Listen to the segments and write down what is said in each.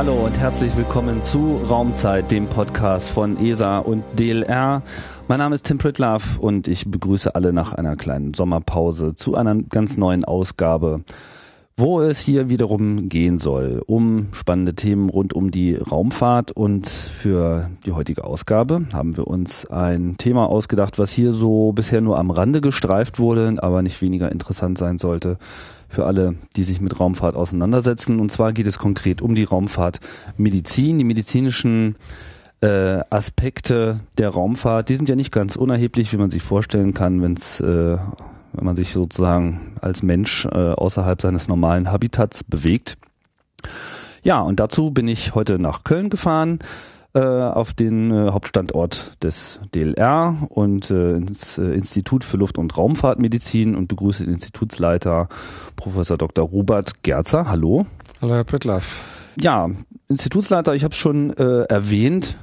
Hallo und herzlich willkommen zu Raumzeit, dem Podcast von ESA und DLR. Mein Name ist Tim Pritlaff und ich begrüße alle nach einer kleinen Sommerpause zu einer ganz neuen Ausgabe wo es hier wiederum gehen soll, um spannende Themen rund um die Raumfahrt. Und für die heutige Ausgabe haben wir uns ein Thema ausgedacht, was hier so bisher nur am Rande gestreift wurde, aber nicht weniger interessant sein sollte für alle, die sich mit Raumfahrt auseinandersetzen. Und zwar geht es konkret um die Raumfahrtmedizin, die medizinischen äh, Aspekte der Raumfahrt. Die sind ja nicht ganz unerheblich, wie man sich vorstellen kann, wenn es äh, wenn man sich sozusagen als Mensch äh, außerhalb seines normalen Habitats bewegt. Ja, und dazu bin ich heute nach Köln gefahren äh, auf den äh, Hauptstandort des DLR und äh, ins äh, Institut für Luft- und Raumfahrtmedizin und begrüße den Institutsleiter Professor Dr. Robert Gerzer. Hallo. Hallo, Herr Prittlaff. Ja, Institutsleiter, ich habe es schon äh, erwähnt,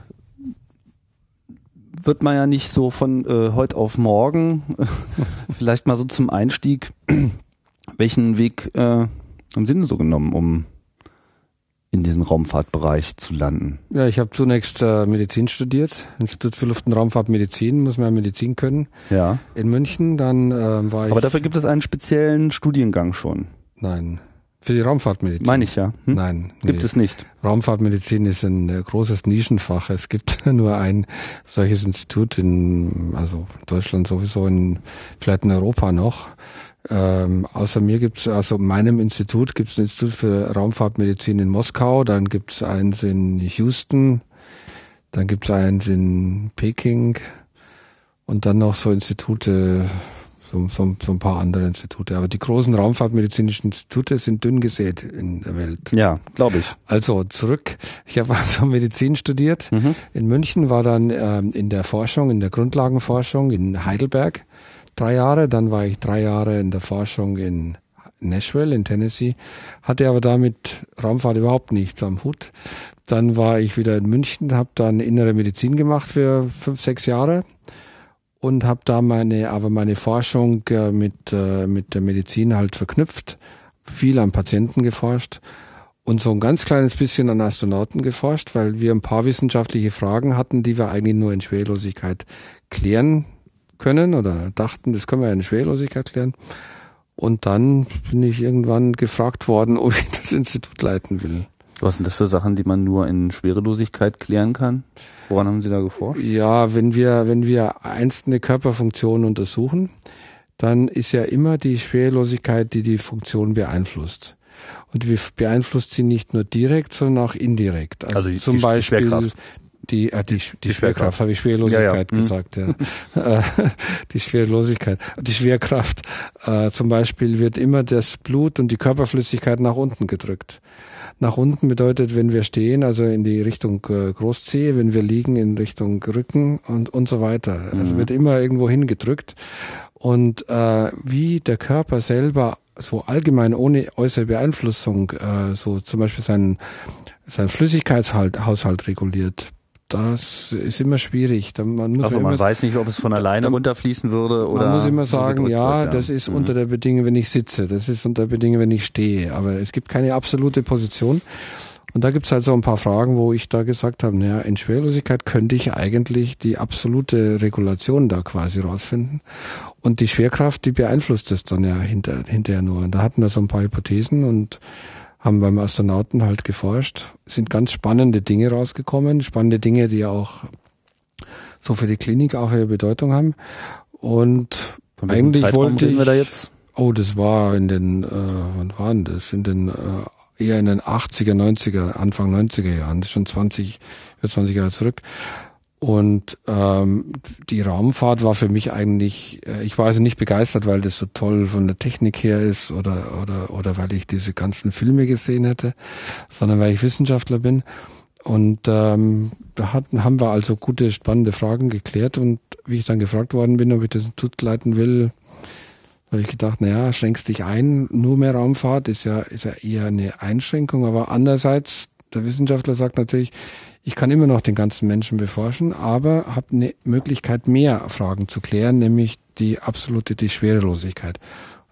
wird man ja nicht so von äh, heute auf morgen, vielleicht mal so zum Einstieg, welchen Weg äh, Sie denn so genommen, um in diesen Raumfahrtbereich zu landen? Ja, ich habe zunächst äh, Medizin studiert, Institut für Luft- und Raumfahrtmedizin, muss man ja Medizin können. Ja. In München, dann äh, war ich. Aber dafür gibt es einen speziellen Studiengang schon. Nein. Für die Raumfahrtmedizin? Meine ich ja. Hm? Nein. Gibt nee. es nicht. Raumfahrtmedizin ist ein äh, großes Nischenfach. Es gibt nur ein solches Institut in, also Deutschland sowieso, in, vielleicht in Europa noch. Ähm, außer mir gibt es, also meinem Institut gibt es ein Institut für Raumfahrtmedizin in Moskau, dann gibt es eins in Houston, dann gibt es eins in Peking und dann noch so Institute so, so, so ein paar andere Institute. Aber die großen raumfahrtmedizinischen Institute sind dünn gesät in der Welt. Ja, glaube ich. Also zurück. Ich habe also Medizin studiert mhm. in München, war dann ähm, in der Forschung, in der Grundlagenforschung in Heidelberg drei Jahre. Dann war ich drei Jahre in der Forschung in Nashville in Tennessee, hatte aber damit Raumfahrt überhaupt nichts am Hut. Dann war ich wieder in München, habe dann innere Medizin gemacht für fünf, sechs Jahre und habe da meine, aber meine Forschung äh, mit, äh, mit der Medizin halt verknüpft, viel an Patienten geforscht und so ein ganz kleines bisschen an Astronauten geforscht, weil wir ein paar wissenschaftliche Fragen hatten, die wir eigentlich nur in Schwerlosigkeit klären können oder dachten, das können wir in Schwerlosigkeit klären. Und dann bin ich irgendwann gefragt worden, ob ich das Institut leiten will. Was sind das für Sachen, die man nur in Schwerelosigkeit klären kann? Woran haben Sie da geforscht? Ja, wenn wir, wenn wir einzelne Körperfunktionen untersuchen, dann ist ja immer die Schwerelosigkeit, die die Funktion beeinflusst. Und die beeinflusst sie nicht nur direkt, sondern auch indirekt. Also, also die, zum die, Beispiel die Schwerkraft. Die, äh, die, die, die Schwerkraft, habe ich Schwerelosigkeit ja, ja. gesagt, ja. Die Schwerelosigkeit, die Schwerkraft. Äh, zum Beispiel wird immer das Blut und die Körperflüssigkeit nach unten gedrückt. Nach unten bedeutet, wenn wir stehen, also in die Richtung äh, Großzehe, wenn wir liegen in Richtung Rücken und, und so weiter. Also mhm. Also wird immer irgendwo hingedrückt. Und äh, wie der Körper selber so allgemein ohne äußere Beeinflussung äh, so zum Beispiel seinen, seinen Flüssigkeitshaushalt reguliert, das ist immer schwierig. Man muss also man immer, weiß nicht, ob es von alleine runterfließen würde oder. Man muss immer sagen, ja, wird, ja, das ist mhm. unter der Bedingung, wenn ich sitze, das ist unter der Bedingung, wenn ich stehe. Aber es gibt keine absolute Position. Und da gibt's halt so ein paar Fragen, wo ich da gesagt habe, naja, in Schwerlosigkeit könnte ich eigentlich die absolute Regulation da quasi rausfinden. Und die Schwerkraft, die beeinflusst das dann ja hinter, hinterher nur. Und da hatten wir so ein paar Hypothesen und haben beim Astronauten halt geforscht. Sind ganz spannende Dinge rausgekommen, spannende Dinge, die auch so für die Klinik auch ihre Bedeutung haben. Und Von eigentlich Zeitraum wollte ich, wir da jetzt? Oh, das war in den, äh, wann waren das? In den äh, eher in den 80er, 90er, Anfang 90er Jahren, das ist schon 20, über 20 Jahre zurück. Und ähm, die Raumfahrt war für mich eigentlich, äh, ich war also nicht begeistert, weil das so toll von der Technik her ist oder, oder, oder weil ich diese ganzen Filme gesehen hätte, sondern weil ich Wissenschaftler bin. Und ähm, da hatten, haben wir also gute, spannende Fragen geklärt. Und wie ich dann gefragt worden bin, ob ich das Institut leiten will, habe ich gedacht, naja, schränkst dich ein, nur mehr Raumfahrt ist ja, ist ja eher eine Einschränkung. Aber andererseits, der Wissenschaftler sagt natürlich, ich kann immer noch den ganzen Menschen beforschen, aber habe eine Möglichkeit, mehr Fragen zu klären, nämlich die absolute, die Schwerelosigkeit.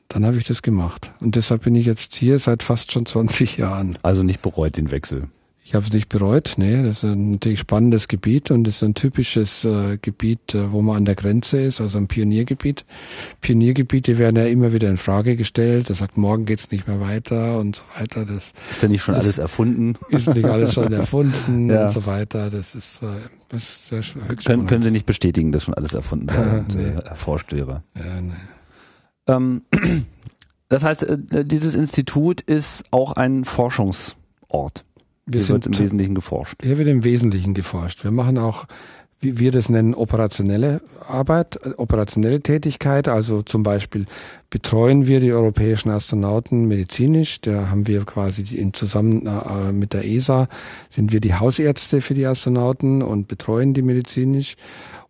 Dann habe ich das gemacht. Und deshalb bin ich jetzt hier seit fast schon 20 Jahren. Also nicht bereut den Wechsel. Ich habe es nicht bereut. Nee, das ist ein natürlich spannendes Gebiet und ist ein typisches äh, Gebiet, äh, wo man an der Grenze ist, also ein Pioniergebiet. Pioniergebiete werden ja immer wieder in Frage gestellt. Das sagt, morgen geht's nicht mehr weiter und so weiter. Das ist ja nicht schon alles erfunden. Ist nicht alles schon erfunden ja. und so weiter. Das ist, äh, das ist sehr höchst können, können Sie nicht bestätigen, dass schon alles erfunden wäre und nee. erforscht wäre. Ja, nee. Ähm, das heißt, äh, dieses Institut ist auch ein Forschungsort. Wir Hier sind, wird im Wesentlichen geforscht. Hier wird im Wesentlichen geforscht. Wir machen auch, wie wir das nennen, operationelle Arbeit, äh, operationelle Tätigkeit. Also zum Beispiel betreuen wir die europäischen Astronauten medizinisch. Da haben wir quasi in zusammen äh, mit der ESA sind wir die Hausärzte für die Astronauten und betreuen die medizinisch.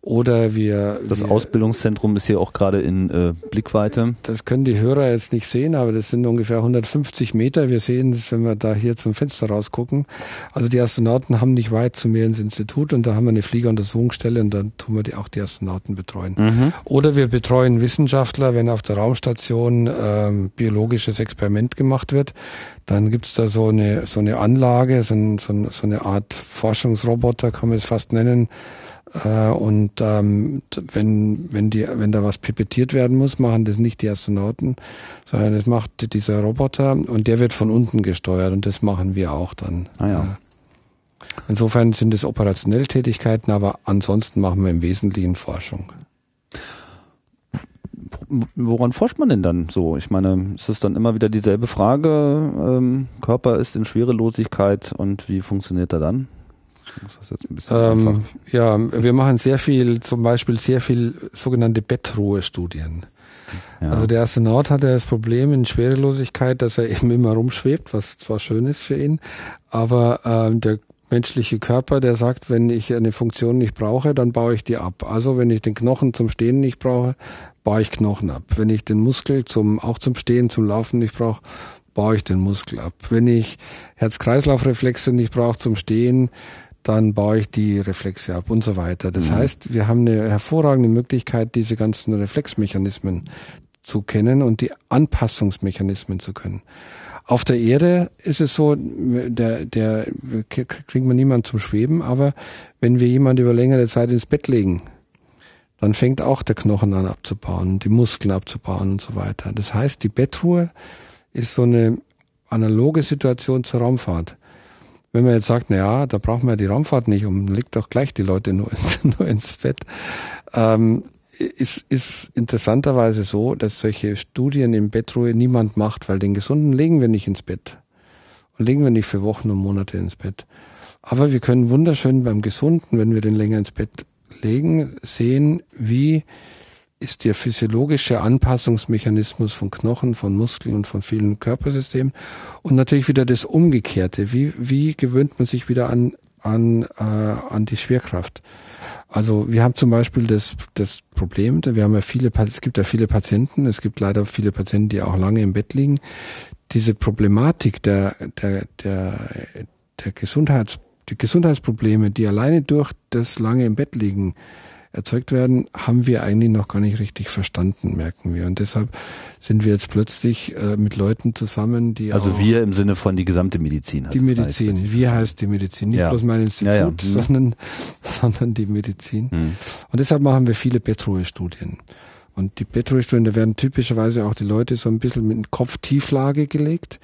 Oder wir. Das wir, Ausbildungszentrum ist hier auch gerade in äh, Blickweite. Das können die Hörer jetzt nicht sehen, aber das sind ungefähr 150 Meter. Wir sehen es, wenn wir da hier zum Fenster rausgucken. Also die Astronauten haben nicht weit zu mir ins Institut und da haben wir eine Fliegeruntersuchungsstelle und dann tun wir die, auch die Astronauten betreuen. Mhm. Oder wir betreuen Wissenschaftler, wenn auf der Raumstation ähm, biologisches Experiment gemacht wird. Dann gibt's da so eine, so eine Anlage, so, ein, so, so eine Art Forschungsroboter, kann man es fast nennen äh, und ähm, wenn, wenn, die, wenn da was pipettiert werden muss, machen das nicht die Astronauten, sondern das macht dieser Roboter und der wird von unten gesteuert und das machen wir auch dann. Ah, ja. Insofern sind es operationelle Tätigkeiten, aber ansonsten machen wir im Wesentlichen Forschung. Woran forscht man denn dann so? Ich meine, ist es dann immer wieder dieselbe Frage? Ähm, Körper ist in Schwerelosigkeit und wie funktioniert er dann? Ähm, ja, wir machen sehr viel, zum Beispiel sehr viel sogenannte Bettruhestudien. Ja. Also der Astronaut hat ja das Problem in Schwerelosigkeit, dass er eben immer rumschwebt, was zwar schön ist für ihn, aber ähm, der menschliche Körper, der sagt, wenn ich eine Funktion nicht brauche, dann baue ich die ab. Also wenn ich den Knochen zum Stehen nicht brauche, baue ich Knochen ab. Wenn ich den Muskel zum auch zum Stehen, zum Laufen nicht brauche, baue ich den Muskel ab. Wenn ich Herz-Kreislauf-Reflexe nicht brauche zum Stehen, dann baue ich die Reflexe ab und so weiter. Das mhm. heißt, wir haben eine hervorragende Möglichkeit, diese ganzen Reflexmechanismen zu kennen und die Anpassungsmechanismen zu können. Auf der Erde ist es so, der, der kriegt man niemand zum Schweben, aber wenn wir jemand über längere Zeit ins Bett legen, dann fängt auch der Knochen an abzubauen, die Muskeln abzubauen und so weiter. Das heißt, die Bettruhe ist so eine analoge Situation zur Raumfahrt. Wenn man jetzt sagt, na ja, da braucht man ja die Raumfahrt nicht und legt doch gleich die Leute nur ins, nur ins Bett, ähm, ist, ist interessanterweise so, dass solche Studien in Bettruhe niemand macht, weil den Gesunden legen wir nicht ins Bett. Und legen wir nicht für Wochen und Monate ins Bett. Aber wir können wunderschön beim Gesunden, wenn wir den länger ins Bett legen, sehen, wie ist der physiologische Anpassungsmechanismus von Knochen, von Muskeln und von vielen Körpersystemen und natürlich wieder das Umgekehrte. Wie, wie gewöhnt man sich wieder an, an, äh, an die Schwerkraft? Also wir haben zum Beispiel das, das Problem, wir haben ja viele, es gibt ja viele Patienten, es gibt leider viele Patienten, die auch lange im Bett liegen. Diese Problematik der, der, der, der Gesundheits, die Gesundheitsprobleme, die alleine durch das lange im Bett liegen erzeugt werden, haben wir eigentlich noch gar nicht richtig verstanden, merken wir. Und deshalb sind wir jetzt plötzlich äh, mit Leuten zusammen, die Also wir im Sinne von die gesamte Medizin. Die Medizin. Heißt, wir heißt die Medizin. Nicht ja. bloß mein Institut, ja, ja. Mhm. Sondern, sondern die Medizin. Mhm. Und deshalb machen wir viele Bettruhe-Studien. Und die Bettruhe-Studien, da werden typischerweise auch die Leute so ein bisschen mit Kopftieflage gelegt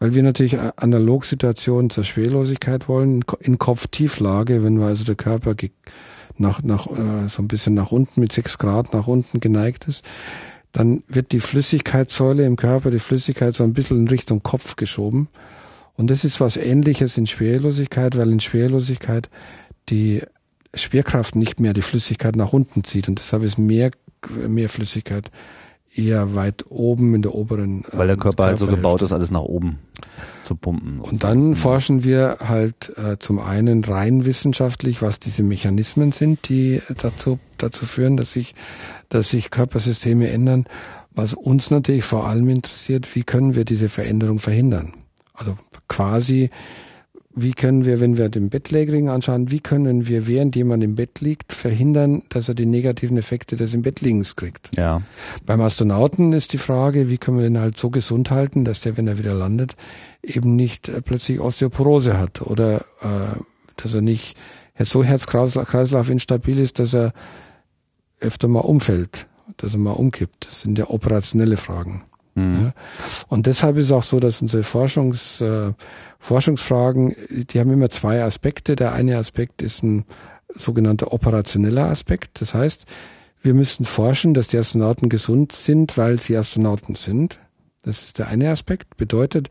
weil wir natürlich Analogsituationen zur Schwerlosigkeit wollen, in Kopftieflage, wenn wir also der Körper nach, nach äh, so ein bisschen nach unten mit sechs Grad nach unten geneigt ist, dann wird die Flüssigkeitssäule im Körper, die Flüssigkeit so ein bisschen in Richtung Kopf geschoben. Und das ist was ähnliches in Schwerlosigkeit, weil in Schwerlosigkeit die Schwerkraft nicht mehr die Flüssigkeit nach unten zieht und deshalb ist mehr, mehr Flüssigkeit eher weit oben in der oberen. Weil der Körper halt so gebaut ist, alles nach oben zu pumpen. Und, und dann so. forschen wir halt äh, zum einen rein wissenschaftlich, was diese Mechanismen sind, die dazu, dazu führen, dass sich, dass sich Körpersysteme ändern. Was uns natürlich vor allem interessiert, wie können wir diese Veränderung verhindern? Also quasi wie können wir, wenn wir den Bettlägerigen anschauen, wie können wir, während jemand im Bett liegt, verhindern, dass er die negativen Effekte des im Bettliegens kriegt. Ja. Beim Astronauten ist die Frage, wie können wir den halt so gesund halten, dass der, wenn er wieder landet, eben nicht äh, plötzlich Osteoporose hat oder äh, dass er nicht so Herz-Kreislauf instabil ist, dass er öfter mal umfällt, dass er mal umkippt. Das sind ja operationelle Fragen. Mhm. Und deshalb ist es auch so, dass unsere Forschungs, äh, Forschungsfragen, die haben immer zwei Aspekte. Der eine Aspekt ist ein sogenannter operationeller Aspekt. Das heißt, wir müssen forschen, dass die Astronauten gesund sind, weil sie Astronauten sind. Das ist der eine Aspekt. Bedeutet,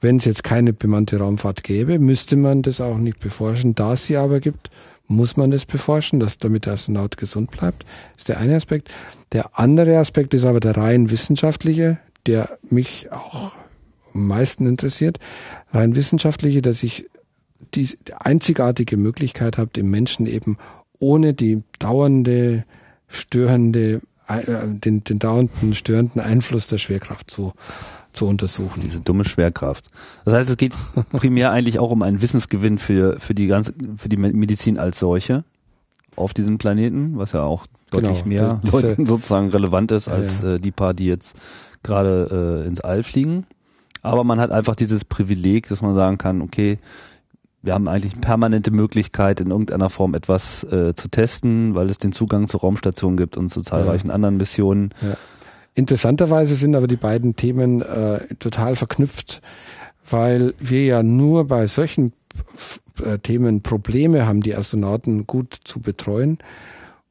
wenn es jetzt keine bemannte Raumfahrt gäbe, müsste man das auch nicht beforschen. Da es sie aber gibt, muss man das beforschen, dass damit der Astronaut gesund bleibt. Das ist der eine Aspekt. Der andere Aspekt ist aber der rein wissenschaftliche der mich auch am meisten interessiert, rein wissenschaftliche, dass ich die einzigartige Möglichkeit habe, den Menschen eben ohne die dauernde, störende, äh, den, den dauernden, störenden Einfluss der Schwerkraft zu, zu untersuchen. Diese dumme Schwerkraft. Das heißt, es geht primär eigentlich auch um einen Wissensgewinn für, für die ganze, für die Medizin als solche auf diesem Planeten, was ja auch deutlich genau, mehr sozusagen relevant ist als ja. Äh, die paar, die jetzt gerade äh, ins All fliegen. Aber man hat einfach dieses Privileg, dass man sagen kann, okay, wir haben eigentlich permanente Möglichkeit, in irgendeiner Form etwas äh, zu testen, weil es den Zugang zur Raumstation gibt und zu zahlreichen ja. anderen Missionen. Ja. Interessanterweise sind aber die beiden Themen äh, total verknüpft, weil wir ja nur bei solchen äh, Themen Probleme haben, die Astronauten gut zu betreuen,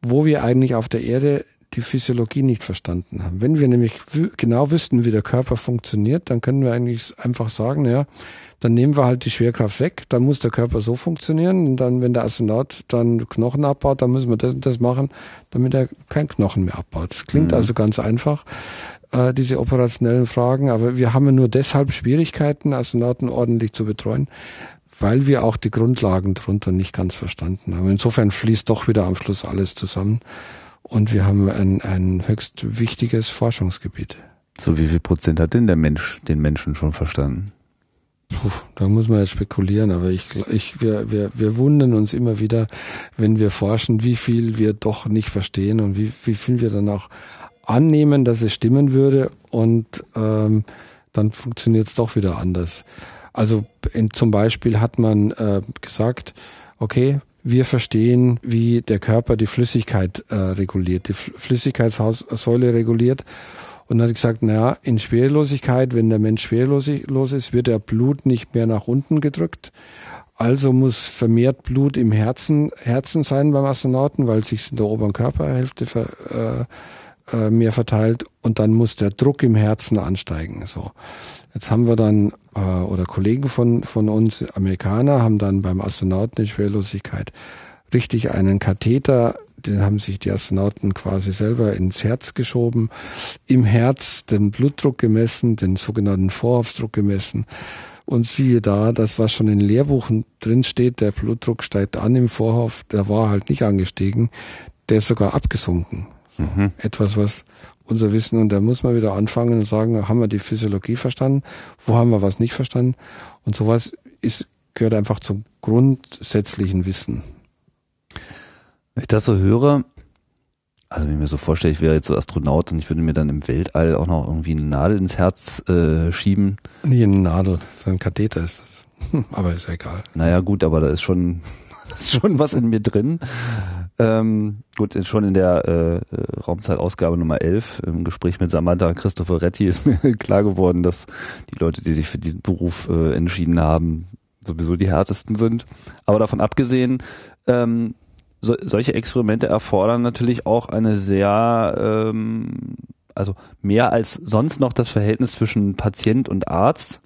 wo wir eigentlich auf der Erde die Physiologie nicht verstanden haben. Wenn wir nämlich genau wüssten, wie der Körper funktioniert, dann können wir eigentlich einfach sagen, ja, dann nehmen wir halt die Schwerkraft weg, dann muss der Körper so funktionieren und dann, wenn der Astronaut dann Knochen abbaut, dann müssen wir das und das machen, damit er kein Knochen mehr abbaut. Das klingt mhm. also ganz einfach, äh, diese operationellen Fragen, aber wir haben ja nur deshalb Schwierigkeiten, Astronauten ordentlich zu betreuen, weil wir auch die Grundlagen darunter nicht ganz verstanden haben. Insofern fließt doch wieder am Schluss alles zusammen. Und wir haben ein, ein höchst wichtiges Forschungsgebiet. So wie viel Prozent hat denn der Mensch den Menschen schon verstanden? Puh, da muss man jetzt spekulieren, aber ich, ich, wir, wir, wir wundern uns immer wieder, wenn wir forschen, wie viel wir doch nicht verstehen und wie, wie viel wir dann auch annehmen, dass es stimmen würde und ähm, dann funktioniert es doch wieder anders. Also in, zum Beispiel hat man äh, gesagt, okay, wir verstehen, wie der Körper die Flüssigkeit äh, reguliert, die Flüssigkeitssäule reguliert. Und dann hat gesagt, naja, in Schwerelosigkeit, wenn der Mensch schwerelos ist, wird der Blut nicht mehr nach unten gedrückt. Also muss vermehrt Blut im Herzen, Herzen sein beim Astronauten, weil sich in der oberen Körperhälfte ver, äh, äh, mehr verteilt. Und dann muss der Druck im Herzen ansteigen. So. Jetzt haben wir dann, äh, oder Kollegen von, von uns, Amerikaner, haben dann beim Astronauten in Schwerlosigkeit richtig einen Katheter, den haben sich die Astronauten quasi selber ins Herz geschoben, im Herz den Blutdruck gemessen, den sogenannten Vorhofsdruck gemessen. Und siehe da, das was schon in Lehrbuchen drin steht, der Blutdruck steigt an im Vorhof, der war halt nicht angestiegen, der ist sogar abgesunken. Mhm. Etwas, was unser Wissen und da muss man wieder anfangen und sagen, haben wir die Physiologie verstanden, wo haben wir was nicht verstanden und sowas ist, gehört einfach zum grundsätzlichen Wissen. Wenn ich das so höre, also wenn ich mir so vorstelle, ich wäre jetzt so Astronaut und ich würde mir dann im Weltall auch noch irgendwie eine Nadel ins Herz äh, schieben. Nie eine Nadel, so ein Katheter ist das. aber ist ja egal. Naja gut, aber da ist schon, ist schon was in mir drin. Ähm, gut, schon in der äh, äh, Raumzeitausgabe Nummer 11 im Gespräch mit Samantha Cristoforetti ist mir klar geworden, dass die Leute, die sich für diesen Beruf äh, entschieden haben, sowieso die härtesten sind. Aber davon abgesehen, ähm, so, solche Experimente erfordern natürlich auch eine sehr, ähm, also mehr als sonst noch das Verhältnis zwischen Patient und Arzt,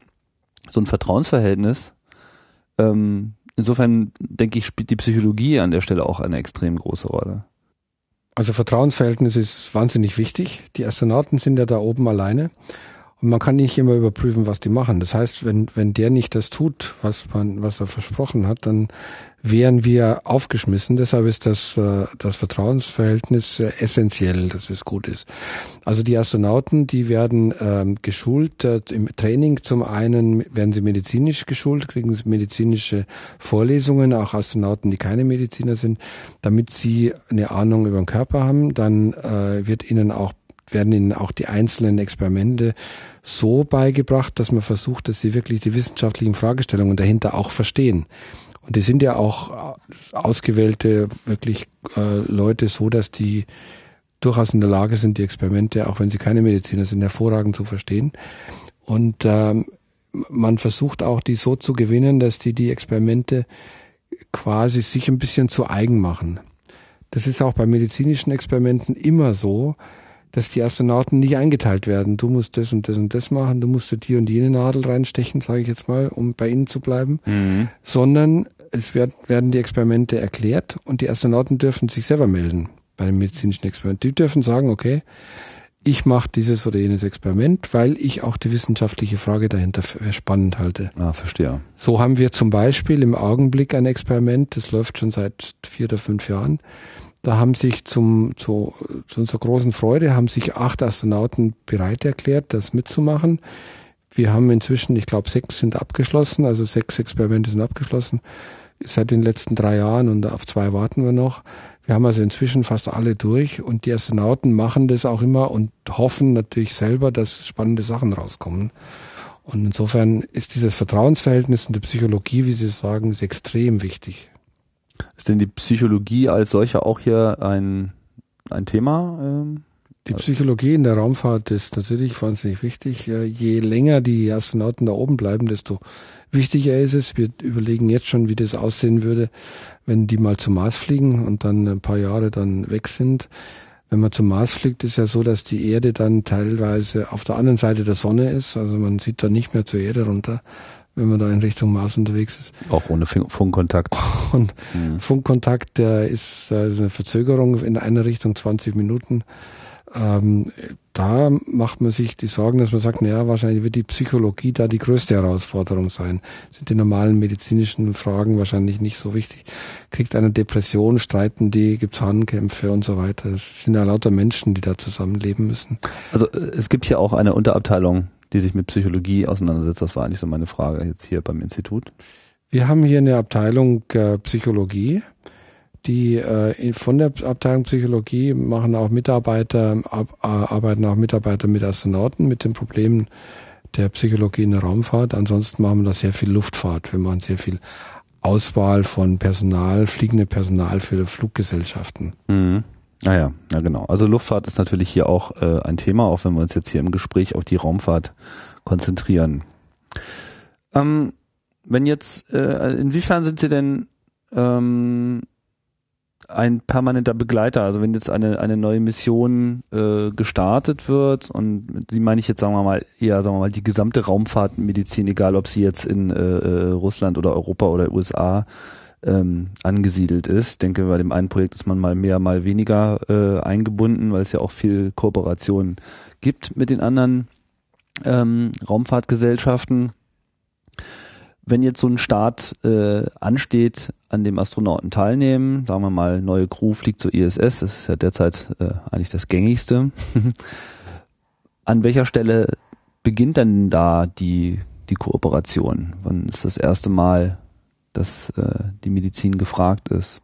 so ein Vertrauensverhältnis. Ähm, Insofern denke ich, spielt die Psychologie an der Stelle auch eine extrem große Rolle. Also Vertrauensverhältnis ist wahnsinnig wichtig. Die Astronauten sind ja da oben alleine. Und man kann nicht immer überprüfen, was die machen. Das heißt, wenn, wenn der nicht das tut, was man, was er versprochen hat, dann wären wir aufgeschmissen. Deshalb ist das, äh, das Vertrauensverhältnis äh, essentiell, dass es gut ist. Also die Astronauten, die werden ähm, geschult äh, im Training. Zum einen werden sie medizinisch geschult, kriegen sie medizinische Vorlesungen, auch Astronauten, die keine Mediziner sind, damit sie eine Ahnung über den Körper haben. Dann äh, wird ihnen auch werden ihnen auch die einzelnen Experimente so beigebracht, dass man versucht, dass sie wirklich die wissenschaftlichen Fragestellungen dahinter auch verstehen. Und die sind ja auch ausgewählte wirklich äh, Leute so, dass die durchaus in der Lage sind, die Experimente, auch wenn sie keine Mediziner sind, hervorragend zu verstehen. Und ähm, man versucht auch, die so zu gewinnen, dass die die Experimente quasi sich ein bisschen zu eigen machen. Das ist auch bei medizinischen Experimenten immer so, dass die Astronauten nicht eingeteilt werden. Du musst das und das und das machen, du musst dir und jene Nadel reinstechen, sage ich jetzt mal, um bei ihnen zu bleiben, mhm. sondern es wird, werden die Experimente erklärt und die Astronauten dürfen sich selber melden bei dem medizinischen Experiment. Die dürfen sagen, okay, ich mache dieses oder jenes Experiment, weil ich auch die wissenschaftliche Frage dahinter spannend halte. Ah, verstehe. So haben wir zum Beispiel im Augenblick ein Experiment, das läuft schon seit vier oder fünf Jahren. Da haben sich zum, zu, zu unserer großen Freude haben sich acht Astronauten bereit erklärt, das mitzumachen. Wir haben inzwischen, ich glaube, sechs sind abgeschlossen, also sechs Experimente sind abgeschlossen seit den letzten drei Jahren und auf zwei warten wir noch. Wir haben also inzwischen fast alle durch und die Astronauten machen das auch immer und hoffen natürlich selber, dass spannende Sachen rauskommen. Und insofern ist dieses Vertrauensverhältnis in der Psychologie, wie Sie sagen, ist extrem wichtig. Ist denn die Psychologie als solche auch hier ein, ein Thema? Ähm? Die Psychologie in der Raumfahrt ist natürlich wahnsinnig wichtig. Je länger die Astronauten da oben bleiben, desto wichtiger ist es. Wir überlegen jetzt schon, wie das aussehen würde, wenn die mal zum Mars fliegen und dann ein paar Jahre dann weg sind. Wenn man zum Mars fliegt, ist ja so, dass die Erde dann teilweise auf der anderen Seite der Sonne ist. Also man sieht da nicht mehr zur Erde runter wenn man da in Richtung Mars unterwegs ist. Auch ohne Funkkontakt. Und mhm. Funkkontakt, der ist, da ist eine Verzögerung in einer Richtung 20 Minuten. Ähm, da macht man sich die Sorgen, dass man sagt, naja, wahrscheinlich wird die Psychologie da die größte Herausforderung sein. Sind die normalen medizinischen Fragen wahrscheinlich nicht so wichtig. Kriegt eine Depression, streiten die, gibt's Hahnkämpfe und so weiter. Es sind ja lauter Menschen, die da zusammenleben müssen. Also äh, es gibt hier auch eine Unterabteilung die sich mit Psychologie auseinandersetzt. Das war eigentlich so meine Frage jetzt hier beim Institut. Wir haben hier eine Abteilung äh, Psychologie. Die äh, von der Abteilung Psychologie machen auch Mitarbeiter, ab, äh, arbeiten auch Mitarbeiter mit Astronauten mit den Problemen der Psychologie in der Raumfahrt. Ansonsten machen wir da sehr viel Luftfahrt. Wir machen sehr viel Auswahl von Personal, fliegende Personal für Fluggesellschaften. Mhm. Naja, ah ja, genau. Also Luftfahrt ist natürlich hier auch äh, ein Thema, auch wenn wir uns jetzt hier im Gespräch auf die Raumfahrt konzentrieren. Ähm, wenn jetzt, äh, inwiefern sind Sie denn ähm, ein permanenter Begleiter? Also wenn jetzt eine, eine neue Mission äh, gestartet wird und sie meine ich jetzt, sagen wir mal, eher, sagen wir mal, die gesamte Raumfahrtmedizin, egal ob sie jetzt in äh, äh Russland oder Europa oder USA ähm, angesiedelt ist. Ich denke, bei dem einen Projekt ist man mal mehr, mal weniger äh, eingebunden, weil es ja auch viel Kooperation gibt mit den anderen ähm, Raumfahrtgesellschaften. Wenn jetzt so ein Start äh, ansteht, an dem Astronauten teilnehmen, sagen wir mal, neue Crew fliegt zur ISS, das ist ja derzeit äh, eigentlich das gängigste. an welcher Stelle beginnt denn da die, die Kooperation? Wann ist das erste Mal dass äh, die Medizin gefragt ist.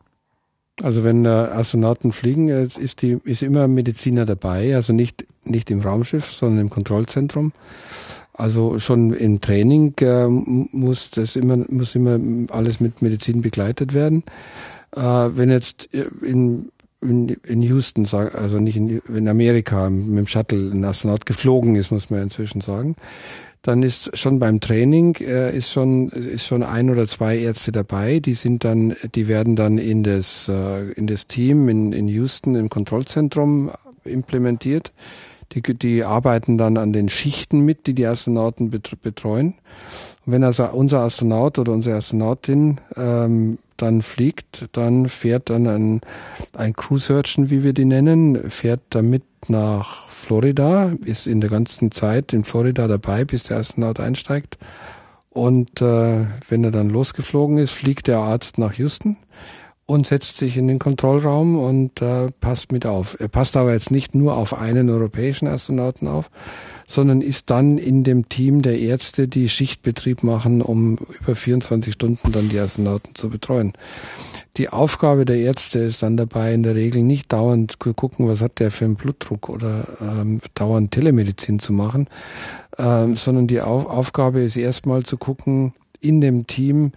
Also wenn äh, Astronauten fliegen, äh, ist die ist immer Mediziner dabei, also nicht nicht im Raumschiff, sondern im Kontrollzentrum. Also schon im Training äh, muss das immer muss immer alles mit Medizin begleitet werden. Äh, wenn jetzt in in, in Houston, also nicht in, in Amerika mit dem Shuttle ein Astronaut geflogen ist, muss man inzwischen sagen, dann ist schon beim Training äh, ist schon ist schon ein oder zwei Ärzte dabei, die sind dann die werden dann in das äh, in das Team in in Houston im Kontrollzentrum implementiert. Die, die arbeiten dann an den Schichten mit, die die Astronauten betreuen. Und wenn also unser Astronaut oder unsere Astronautin ähm, dann fliegt, dann fährt dann ein, ein Crew Surgeon, wie wir die nennen, fährt damit nach Florida, ist in der ganzen Zeit in Florida dabei, bis der Astronaut einsteigt. Und äh, wenn er dann losgeflogen ist, fliegt der Arzt nach Houston und setzt sich in den Kontrollraum und äh, passt mit auf. Er passt aber jetzt nicht nur auf einen europäischen Astronauten auf, sondern ist dann in dem Team der Ärzte, die Schichtbetrieb machen, um über 24 Stunden dann die Astronauten zu betreuen. Die Aufgabe der Ärzte ist dann dabei, in der Regel nicht dauernd zu gucken, was hat der für einen Blutdruck oder ähm, dauernd Telemedizin zu machen, ähm, sondern die Auf Aufgabe ist erstmal zu gucken, in dem Team,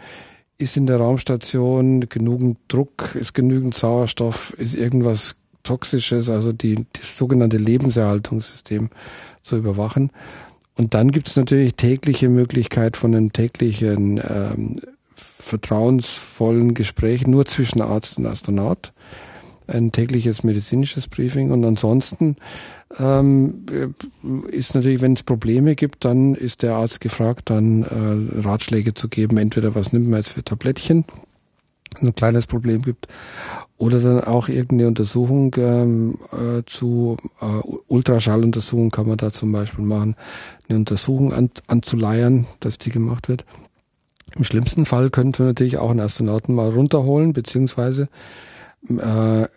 ist in der Raumstation genügend Druck, ist genügend Sauerstoff, ist irgendwas Toxisches, also die, das sogenannte Lebenserhaltungssystem zu überwachen. Und dann gibt es natürlich tägliche Möglichkeit von einem täglichen ähm, vertrauensvollen Gespräch nur zwischen Arzt und Astronaut. Ein tägliches medizinisches Briefing. Und ansonsten ähm, ist natürlich, wenn es Probleme gibt, dann ist der Arzt gefragt, dann äh, Ratschläge zu geben. Entweder was nimmt man jetzt für Tablettchen, ein kleines Problem gibt, oder dann auch irgendeine Untersuchung ähm, äh, zu äh, Ultraschalluntersuchung kann man da zum Beispiel machen, eine Untersuchung an, anzuleiern, dass die gemacht wird. Im schlimmsten Fall könnte man natürlich auch einen Astronauten mal runterholen, beziehungsweise äh, äh,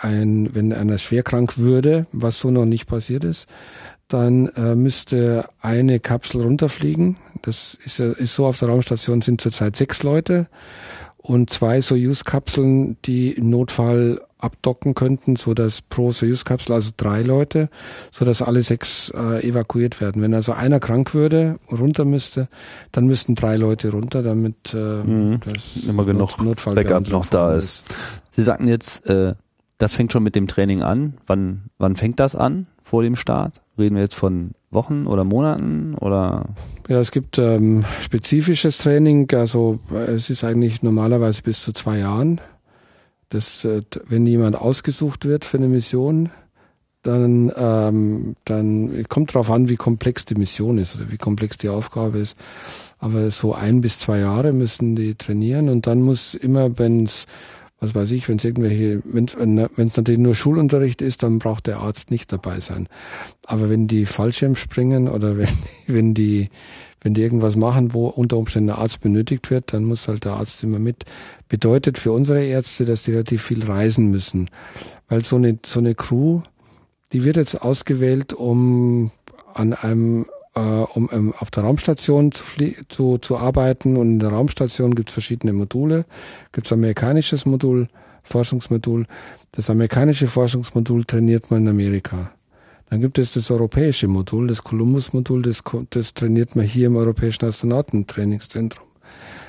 ein, wenn einer schwer krank würde, was so noch nicht passiert ist, dann äh, müsste eine Kapsel runterfliegen. Das ist, ist so, auf der Raumstation sind zurzeit sechs Leute und zwei Soyuz-Kapseln, die im Notfall abdocken könnten, so dass pro Soyuz-Kapsel, also drei Leute, so dass alle sechs äh, evakuiert werden. Wenn also einer krank würde, runter müsste, dann müssten drei Leute runter, damit äh, mhm. das immer genug Notfall Backup noch da ist. ist. Sie sagten jetzt, äh, das fängt schon mit dem Training an. Wann, wann fängt das an vor dem Start? Reden wir jetzt von Wochen oder Monaten oder? Ja, es gibt ähm, spezifisches Training. Also es ist eigentlich normalerweise bis zu zwei Jahren. Das, äh, wenn jemand ausgesucht wird für eine Mission, dann, ähm, dann kommt darauf an, wie komplex die Mission ist oder wie komplex die Aufgabe ist. Aber so ein bis zwei Jahre müssen die trainieren und dann muss immer, wenn es was weiß ich, wenn es irgendwelche, wenn es natürlich nur Schulunterricht ist, dann braucht der Arzt nicht dabei sein. Aber wenn die Fallschirm springen oder wenn, wenn die, wenn die irgendwas machen, wo unter Umständen der Arzt benötigt wird, dann muss halt der Arzt immer mit. Bedeutet für unsere Ärzte, dass die relativ viel reisen müssen. Weil so eine, so eine Crew, die wird jetzt ausgewählt, um an einem äh, um ähm, auf der Raumstation zu, zu, zu arbeiten. Und in der Raumstation gibt es verschiedene Module. Gibt es amerikanisches Modul, Forschungsmodul. Das amerikanische Forschungsmodul trainiert man in Amerika. Dann gibt es das europäische Modul, das Columbus-Modul, das, das trainiert man hier im Europäischen Astronautentrainingszentrum.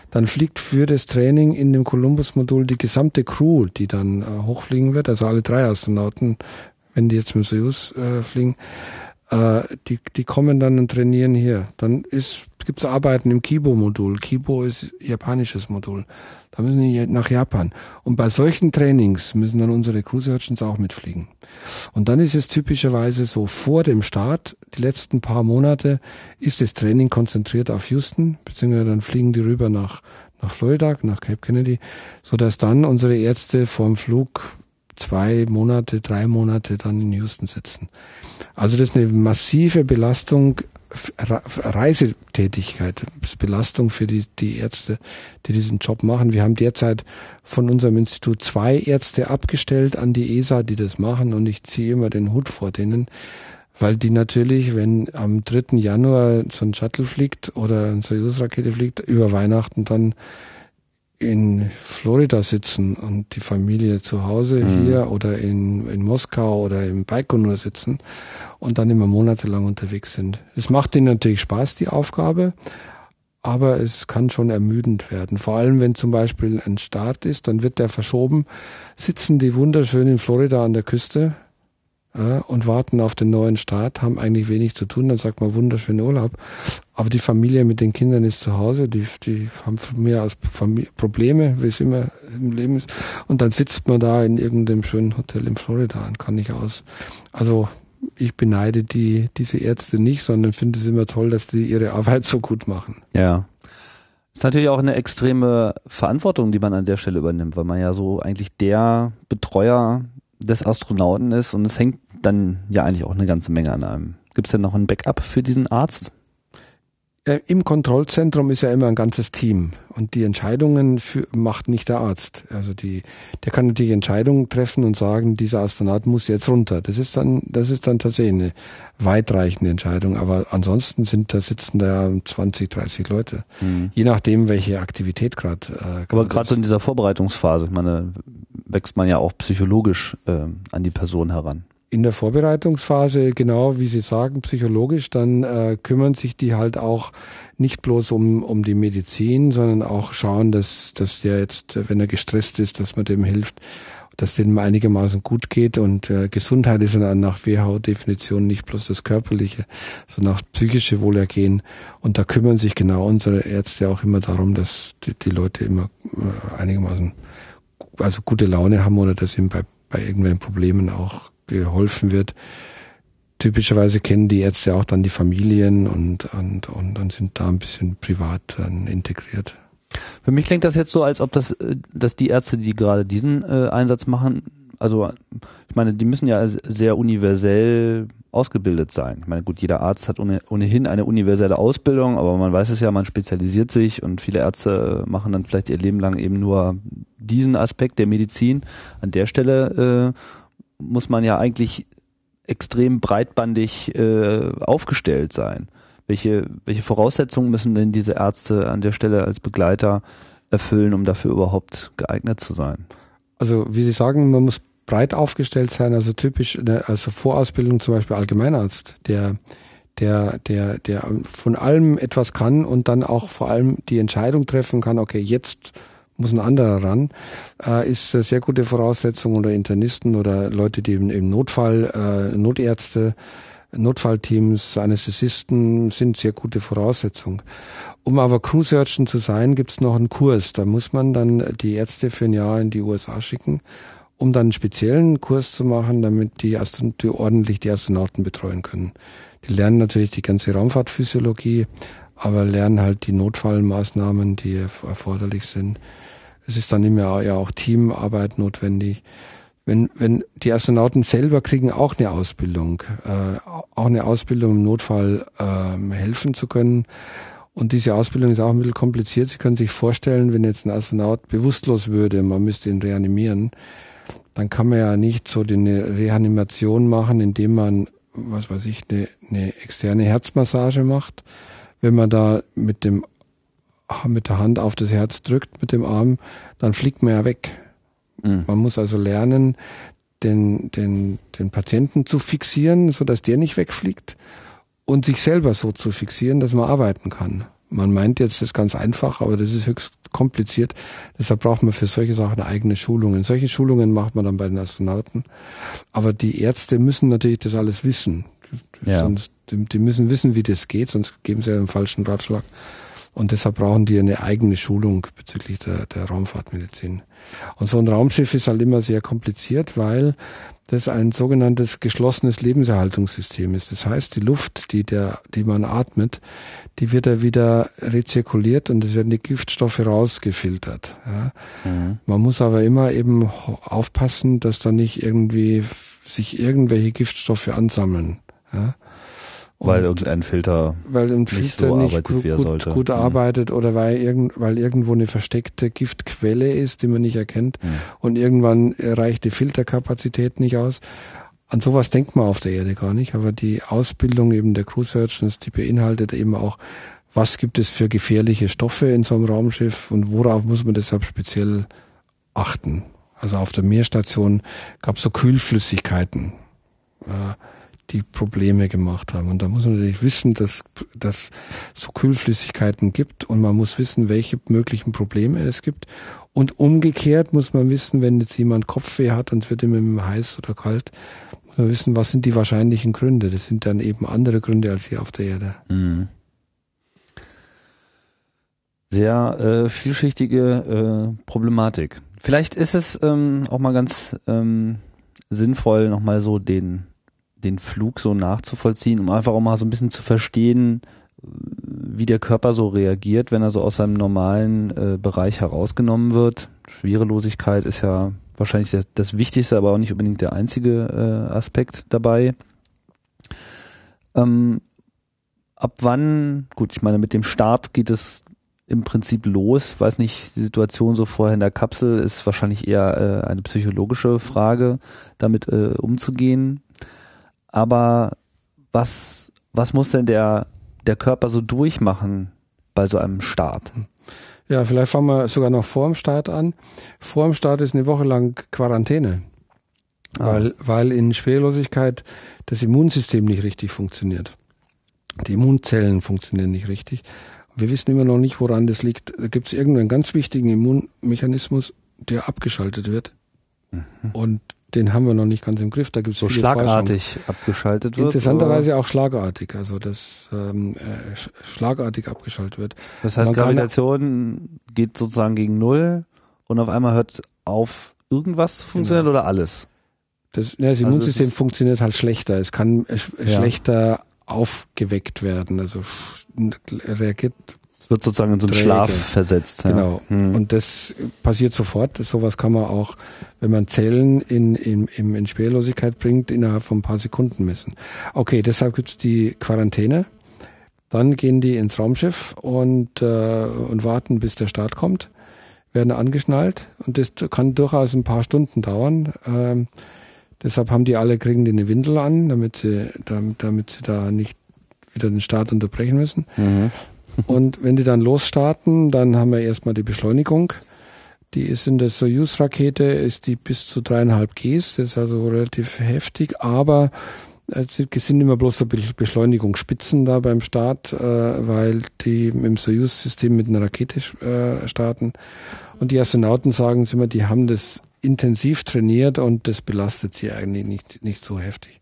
Dann fliegt für das Training in dem Columbus-Modul die gesamte Crew, die dann äh, hochfliegen wird, also alle drei Astronauten, wenn die jetzt mit Soyuz äh, fliegen, äh, die, die kommen dann und trainieren hier. Dann gibt es Arbeiten im Kibo-Modul. Kibo ist japanisches Modul. Da müssen die nach Japan. Und bei solchen Trainings müssen dann unsere Crew Surgeons auch mitfliegen. Und dann ist es typischerweise so, vor dem Start, die letzten paar Monate, ist das Training konzentriert auf Houston, beziehungsweise dann fliegen die rüber nach, nach Florida, nach Cape Kennedy, so dass dann unsere Ärzte vorm Flug zwei Monate, drei Monate dann in Houston sitzen. Also das ist eine massive Belastung, Reisetätigkeit, Belastung für die, die Ärzte, die diesen Job machen. Wir haben derzeit von unserem Institut zwei Ärzte abgestellt an die ESA, die das machen und ich ziehe immer den Hut vor denen, weil die natürlich, wenn am 3. Januar so ein Shuttle fliegt oder eine Soyuz-Rakete fliegt, über Weihnachten dann in Florida sitzen und die Familie zu Hause mhm. hier oder in, in Moskau oder im Baikonur sitzen und dann immer monatelang unterwegs sind. Es macht ihnen natürlich Spaß, die Aufgabe, aber es kann schon ermüdend werden. Vor allem, wenn zum Beispiel ein Start ist, dann wird der verschoben, sitzen die wunderschön in Florida an der Küste ja, und warten auf den neuen Start, haben eigentlich wenig zu tun, dann sagt man wunderschönen Urlaub. Aber die Familie mit den Kindern ist zu Hause, die, die haben von mir aus Familie, Probleme, wie es immer im Leben ist. Und dann sitzt man da in irgendeinem schönen Hotel in Florida und kann nicht aus. Also ich beneide die, diese Ärzte nicht, sondern finde es immer toll, dass die ihre Arbeit so gut machen. Ja. ist natürlich auch eine extreme Verantwortung, die man an der Stelle übernimmt, weil man ja so eigentlich der Betreuer des Astronauten ist und es hängt dann ja eigentlich auch eine ganze Menge an einem. Gibt es denn noch ein Backup für diesen Arzt? Äh, Im Kontrollzentrum ist ja immer ein ganzes Team und die Entscheidungen für, macht nicht der Arzt. Also die, der kann natürlich Entscheidungen treffen und sagen, dieser Astronaut muss jetzt runter. Das ist dann, das ist dann tatsächlich eine weitreichende Entscheidung. Aber ansonsten sind da sitzen da 20, 30 Leute, mhm. je nachdem, welche Aktivität gerade. Äh, Aber gerade so in dieser Vorbereitungsphase, ich meine, wächst man ja auch psychologisch äh, an die Person heran in der Vorbereitungsphase, genau wie Sie sagen, psychologisch, dann äh, kümmern sich die halt auch nicht bloß um, um die Medizin, sondern auch schauen, dass, dass der jetzt, wenn er gestresst ist, dass man dem hilft, dass dem einigermaßen gut geht. Und äh, Gesundheit ist dann nach WHO-Definition nicht bloß das körperliche, sondern auch psychische Wohlergehen. Und da kümmern sich genau unsere Ärzte auch immer darum, dass die, die Leute immer äh, einigermaßen also gute Laune haben oder dass ihnen bei, bei irgendwelchen Problemen auch geholfen wird. Typischerweise kennen die Ärzte auch dann die Familien und, und, und, und sind da ein bisschen privat dann integriert. Für mich klingt das jetzt so, als ob das, äh, dass die Ärzte, die gerade diesen äh, Einsatz machen, also ich meine, die müssen ja sehr universell ausgebildet sein. Ich meine, gut, jeder Arzt hat ohnehin eine universelle Ausbildung, aber man weiß es ja, man spezialisiert sich und viele Ärzte machen dann vielleicht ihr Leben lang eben nur diesen Aspekt der Medizin. An der Stelle äh, muss man ja eigentlich extrem breitbandig äh, aufgestellt sein. Welche, welche Voraussetzungen müssen denn diese Ärzte an der Stelle als Begleiter erfüllen, um dafür überhaupt geeignet zu sein? Also wie Sie sagen, man muss breit aufgestellt sein, also typisch, also Vorausbildung zum Beispiel Allgemeinarzt, der der, der, der von allem etwas kann und dann auch vor allem die Entscheidung treffen kann, okay, jetzt muss ein anderer ran, äh, ist eine sehr gute Voraussetzung oder Internisten oder Leute, die im, im Notfall, äh, Notärzte, Notfallteams, Anästhesisten sind sehr gute Voraussetzungen. Um aber Crew Surgeon zu sein, gibt's noch einen Kurs. Da muss man dann die Ärzte für ein Jahr in die USA schicken, um dann einen speziellen Kurs zu machen, damit die, Astronauten ordentlich die Astronauten betreuen können. Die lernen natürlich die ganze Raumfahrtphysiologie, aber lernen halt die Notfallmaßnahmen, die erforderlich sind. Es ist dann immer ja auch Teamarbeit notwendig. Wenn, wenn die Astronauten selber kriegen auch eine Ausbildung, äh, auch eine Ausbildung im Notfall äh, helfen zu können. Und diese Ausbildung ist auch ein bisschen kompliziert. Sie können sich vorstellen, wenn jetzt ein Astronaut bewusstlos würde, man müsste ihn reanimieren, dann kann man ja nicht so eine Reanimation machen, indem man, was weiß ich, eine, eine externe Herzmassage macht. Wenn man da mit dem mit der Hand auf das Herz drückt mit dem Arm, dann fliegt man ja weg. Mhm. Man muss also lernen, den, den, den Patienten zu fixieren, so dass der nicht wegfliegt und sich selber so zu fixieren, dass man arbeiten kann. Man meint jetzt, das ist ganz einfach, aber das ist höchst kompliziert. Deshalb braucht man für solche Sachen eigene Schulungen. Solche Schulungen macht man dann bei den Astronauten. Aber die Ärzte müssen natürlich das alles wissen. Ja. Sonst, die, die müssen wissen, wie das geht, sonst geben sie einen falschen Ratschlag. Und deshalb brauchen die eine eigene Schulung bezüglich der, der Raumfahrtmedizin. Und so ein Raumschiff ist halt immer sehr kompliziert, weil das ein sogenanntes geschlossenes Lebenserhaltungssystem ist. Das heißt, die Luft, die der, die man atmet, die wird da wieder rezirkuliert und es werden die Giftstoffe rausgefiltert. Ja. Mhm. Man muss aber immer eben aufpassen, dass da nicht irgendwie sich irgendwelche Giftstoffe ansammeln. Ja weil irgendein Filter, weil ein Filter nicht, so nicht gut, gut, gut, mhm. arbeitet oder weil, irgend, weil irgendwo eine versteckte Giftquelle ist, die man nicht erkennt mhm. und irgendwann reicht die Filterkapazität nicht aus. An sowas denkt man auf der Erde gar nicht, aber die Ausbildung eben der Crew Surgeons, die beinhaltet eben auch, was gibt es für gefährliche Stoffe in so einem Raumschiff und worauf muss man deshalb speziell achten. Also auf der Meerstation gab es so Kühlflüssigkeiten. Äh, die Probleme gemacht haben. Und da muss man natürlich wissen, dass dass so Kühlflüssigkeiten gibt und man muss wissen, welche möglichen Probleme es gibt. Und umgekehrt muss man wissen, wenn jetzt jemand Kopfweh hat und es wird ihm heiß oder kalt, muss man wissen, was sind die wahrscheinlichen Gründe. Das sind dann eben andere Gründe als hier auf der Erde. Mhm. Sehr äh, vielschichtige äh, Problematik. Vielleicht ist es ähm, auch mal ganz ähm, sinnvoll, nochmal so den den Flug so nachzuvollziehen, um einfach auch mal so ein bisschen zu verstehen, wie der Körper so reagiert, wenn er so aus seinem normalen äh, Bereich herausgenommen wird. Schwerelosigkeit ist ja wahrscheinlich das, das Wichtigste, aber auch nicht unbedingt der einzige äh, Aspekt dabei. Ähm, ab wann, gut, ich meine, mit dem Start geht es im Prinzip los. Weiß nicht, die Situation so vorher in der Kapsel ist wahrscheinlich eher äh, eine psychologische Frage, damit äh, umzugehen. Aber was, was muss denn der, der Körper so durchmachen bei so einem Start? Ja, vielleicht fangen wir sogar noch vor dem Start an. Vor dem Start ist eine Woche lang Quarantäne. Ah. Weil, weil in Schwerelosigkeit das Immunsystem nicht richtig funktioniert. Die Immunzellen funktionieren nicht richtig. Wir wissen immer noch nicht, woran das liegt. Da gibt es irgendeinen ganz wichtigen Immunmechanismus, der abgeschaltet wird. Mhm. Und den haben wir noch nicht ganz im Griff. Da gibt es so schlagartig abgeschaltet wird. Interessanterweise oder? auch schlagartig, also dass ähm, äh, schlagartig abgeschaltet wird. Das heißt, Gravitation geht sozusagen gegen null und auf einmal hört auf, irgendwas zu funktionieren genau. oder alles? Das, ne, das also Immunsystem also funktioniert halt schlechter. Es kann äh, ja. schlechter aufgeweckt werden. Also reagiert. Es wird sozusagen in so einen träge. Schlaf versetzt. Ja. Genau. Hm. Und das passiert sofort. Sowas kann man auch, wenn man Zellen in, in, in, in Schwerlosigkeit bringt, innerhalb von ein paar Sekunden messen. Okay, deshalb gibt's die Quarantäne. Dann gehen die ins Raumschiff und, äh, und warten, bis der Start kommt, werden angeschnallt und das kann durchaus ein paar Stunden dauern. Ähm, Deshalb haben die alle, kriegen die eine Windel an, damit sie, damit, damit sie da nicht wieder den Start unterbrechen müssen. Mhm. Und wenn die dann losstarten, dann haben wir erstmal die Beschleunigung. Die ist in der Soyuz-Rakete, ist die bis zu dreieinhalb Gs, das ist also relativ heftig, aber es sind immer bloß so Beschleunigungsspitzen da beim Start, äh, weil die im Soyuz-System mit einer Rakete äh, starten. Und die Astronauten sagen immer, die haben das intensiv trainiert und das belastet sie eigentlich nicht, nicht so heftig.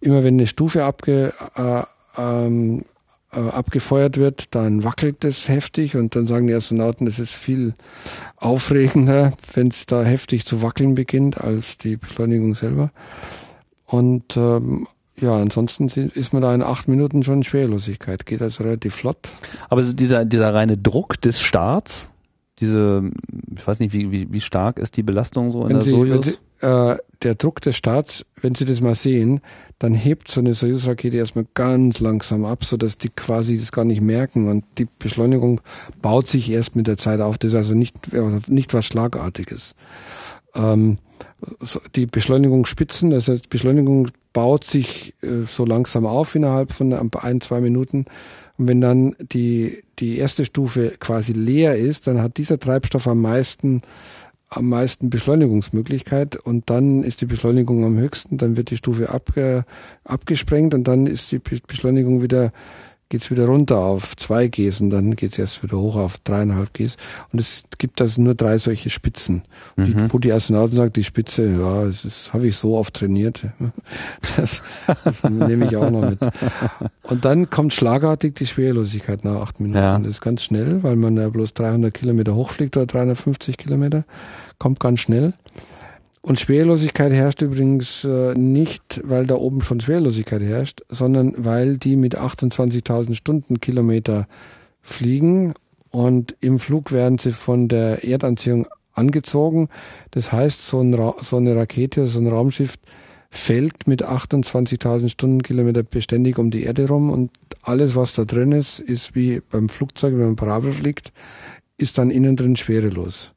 Immer wenn eine Stufe abge, äh, ähm, äh, abgefeuert wird, dann wackelt es heftig und dann sagen die Astronauten, es ist viel aufregender, wenn es da heftig zu wackeln beginnt, als die Beschleunigung selber. Und ähm, ja, ansonsten ist man da in acht Minuten schon in Schwerelosigkeit, geht also relativ flott. Aber dieser, dieser reine Druck des Starts, diese, ich weiß nicht, wie, wie, wie stark ist die Belastung so in wenn der Sie, Sojus? Äh, der Druck des Starts, wenn Sie das mal sehen, dann hebt so eine Sojus-Rakete erstmal ganz langsam ab, so dass die quasi das gar nicht merken und die Beschleunigung baut sich erst mit der Zeit auf. Das ist also nicht, nicht was Schlagartiges. Ähm, die Beschleunigung spitzen, das heißt, Beschleunigung baut sich äh, so langsam auf innerhalb von ein, zwei Minuten und wenn dann die, die erste Stufe quasi leer ist, dann hat dieser Treibstoff am meisten, am meisten Beschleunigungsmöglichkeit und dann ist die Beschleunigung am höchsten, dann wird die Stufe abge, abgesprengt und dann ist die Beschleunigung wieder geht's wieder runter auf zwei Gs und dann geht's erst wieder hoch auf dreieinhalb Gs. Und es gibt also nur drei solche Spitzen. Mhm. Die, wo die Astronauten sagen, die Spitze, ja, das, das habe ich so oft trainiert. Das, das nehme ich auch noch mit. Und dann kommt schlagartig die Schwerelosigkeit nach acht Minuten. Ja. Das ist ganz schnell, weil man ja bloß 300 Kilometer hochfliegt oder 350 Kilometer. Kommt ganz schnell. Und Schwerelosigkeit herrscht übrigens äh, nicht, weil da oben schon Schwerelosigkeit herrscht, sondern weil die mit 28.000 Stundenkilometer fliegen und im Flug werden sie von der Erdanziehung angezogen. Das heißt, so, ein so eine Rakete, so ein Raumschiff fällt mit 28.000 Stundenkilometer beständig um die Erde rum und alles, was da drin ist, ist wie beim Flugzeug, wenn man Parabel fliegt, ist dann innen drin schwerelos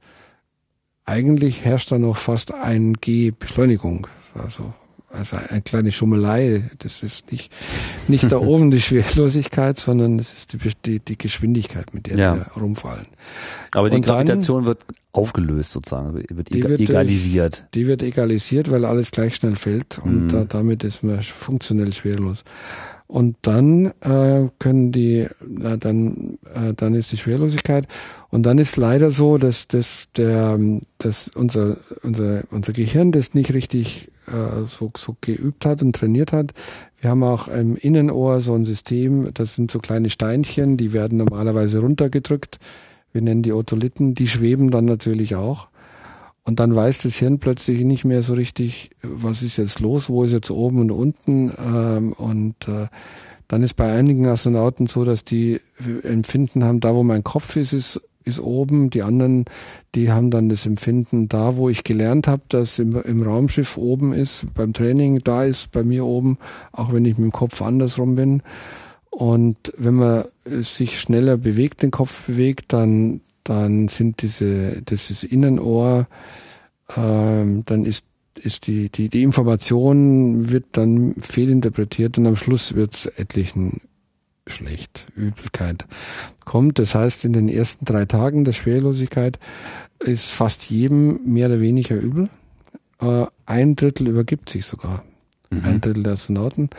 eigentlich herrscht da noch fast ein G Beschleunigung. Also, also eine kleine Schummelei. Das ist nicht, nicht da oben die Schwerlosigkeit, sondern das ist die, die, die Geschwindigkeit, mit der ja. wir rumfallen. Aber die Und Gravitation dann, wird aufgelöst sozusagen, wird, die wird egalisiert. Die wird egalisiert, weil alles gleich schnell fällt und mhm. da, damit ist man funktionell schwerlos. Und dann äh, können die, na, dann, äh, dann ist die Schwerlosigkeit. Und dann ist leider so, dass, dass, der, dass unser, unser, unser Gehirn das nicht richtig äh, so, so geübt hat und trainiert hat. Wir haben auch im Innenohr so ein System, das sind so kleine Steinchen, die werden normalerweise runtergedrückt. Wir nennen die Otolithen, die schweben dann natürlich auch. Und dann weiß das Hirn plötzlich nicht mehr so richtig, was ist jetzt los, wo ist jetzt oben und unten. Ähm, und äh, dann ist bei einigen Astronauten so, dass die Empfinden haben, da wo mein Kopf ist, ist, ist oben, die anderen, die haben dann das Empfinden da, wo ich gelernt habe, dass im, im Raumschiff oben ist, beim Training, da ist bei mir oben, auch wenn ich mit dem Kopf andersrum bin. Und wenn man sich schneller bewegt, den Kopf bewegt, dann, dann sind diese, das ist Innenohr, ähm, dann ist ist die, die, die Information wird dann fehlinterpretiert und am Schluss wird es etlichen schlecht, Übelkeit kommt. Das heißt, in den ersten drei Tagen der Schwerlosigkeit ist fast jedem mehr oder weniger übel. Äh, ein Drittel übergibt sich sogar. Mhm. Ein Drittel der Astronauten.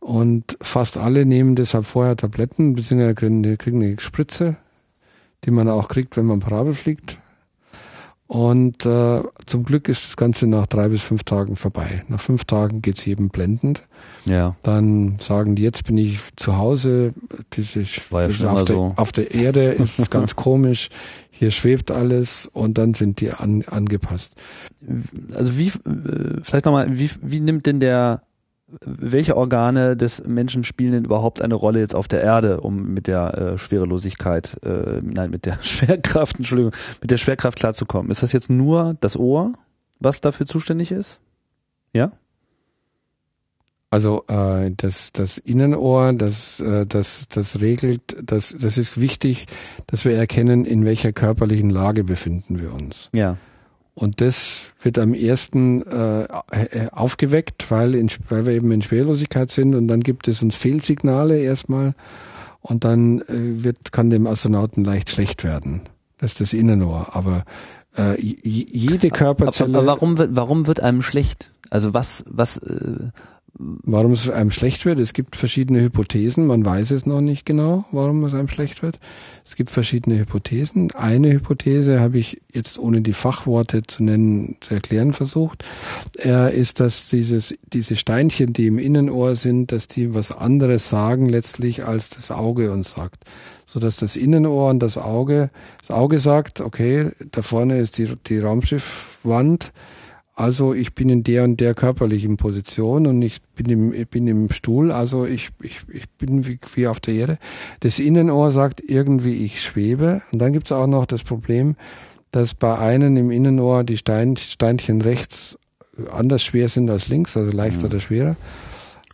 Und fast alle nehmen deshalb vorher Tabletten, beziehungsweise kriegen eine Spritze, die man auch kriegt, wenn man Parabel fliegt. Und äh, zum Glück ist das Ganze nach drei bis fünf Tagen vorbei. Nach fünf Tagen geht's jedem blendend. Ja. Dann sagen die, jetzt bin ich zu Hause. Diese, War ja diese auf, der, so. auf der Erde ist es ganz komisch. Hier schwebt alles und dann sind die an, angepasst. Also wie, äh, vielleicht nochmal, wie, wie nimmt denn der welche Organe des Menschen spielen denn überhaupt eine Rolle jetzt auf der Erde, um mit der äh, Schwerelosigkeit, äh, nein, mit der Schwerkraft, Entschuldigung, mit der Schwerkraft klarzukommen? Ist das jetzt nur das Ohr, was dafür zuständig ist? Ja? Also äh, das, das Innenohr, das, äh, das, das regelt, das, das ist wichtig, dass wir erkennen, in welcher körperlichen Lage befinden wir uns. Ja. Und das wird am ersten äh, äh, aufgeweckt, weil, in, weil wir eben in Schwerlosigkeit sind und dann gibt es uns Fehlsignale erstmal und dann äh, wird, kann dem Astronauten leicht schlecht werden. Das ist das Innenohr. Aber äh, jede Körperzelle. Aber, aber warum wird, warum wird einem schlecht? Also was, was, äh, Warum es einem schlecht wird? Es gibt verschiedene Hypothesen. Man weiß es noch nicht genau, warum es einem schlecht wird. Es gibt verschiedene Hypothesen. Eine Hypothese habe ich jetzt ohne die Fachworte zu nennen, zu erklären versucht, äh, ist, dass dieses, diese Steinchen, die im Innenohr sind, dass die was anderes sagen letztlich, als das Auge uns sagt. So dass das Innenohr und das Auge, das Auge sagt, okay, da vorne ist die, die Raumschiffwand, also ich bin in der und der körperlichen Position und ich bin im, ich bin im Stuhl, also ich, ich, ich bin wie, wie auf der Erde. Das Innenohr sagt irgendwie, ich schwebe. Und dann gibt es auch noch das Problem, dass bei einem im Innenohr die Stein, Steinchen rechts anders schwer sind als links, also leichter mhm. oder schwerer.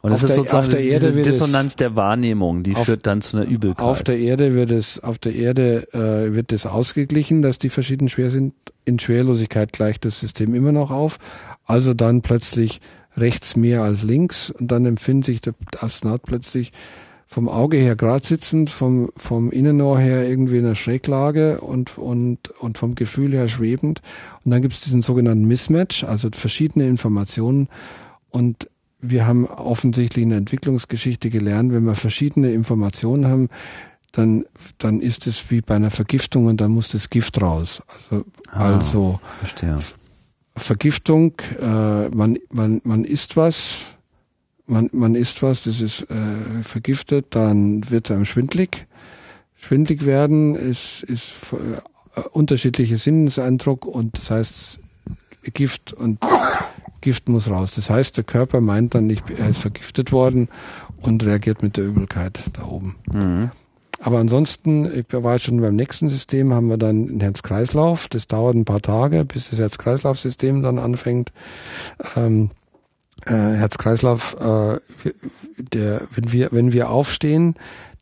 Und es ist sozusagen der diese Dissonanz der Wahrnehmung, die auf, führt dann zu einer Übelkeit. Auf der Erde wird es, auf der Erde äh, wird es ausgeglichen, dass die verschieden schwer sind. In Schwerlosigkeit gleicht das System immer noch auf. Also dann plötzlich rechts mehr als links und dann empfindet sich der Astronaut plötzlich vom Auge her gerade sitzend, vom, vom Innenohr her irgendwie in einer Schräglage und, und, und vom Gefühl her schwebend. Und dann gibt es diesen sogenannten Mismatch, also verschiedene Informationen. Und wir haben offensichtlich in der Entwicklungsgeschichte gelernt, wenn wir verschiedene Informationen haben, dann, dann ist es wie bei einer Vergiftung und dann muss das Gift raus. Also, ah, also verstehe. Vergiftung, äh, man, man, man isst was, man, man isst was, das ist äh, vergiftet, dann wird es einem schwindlig. Schwindlig werden ist, ist äh, unterschiedlicher Sinneseindruck und das heißt Gift und Gift muss raus. Das heißt, der Körper meint dann nicht, er ist vergiftet worden und reagiert mit der Übelkeit da oben. Mhm. Aber ansonsten, ich war schon beim nächsten System, haben wir dann ein Herz-Kreislauf. Das dauert ein paar Tage, bis das Herz-Kreislauf-System dann anfängt. Ähm, äh, Herz-Kreislauf, äh, der, wenn wir, wenn wir aufstehen,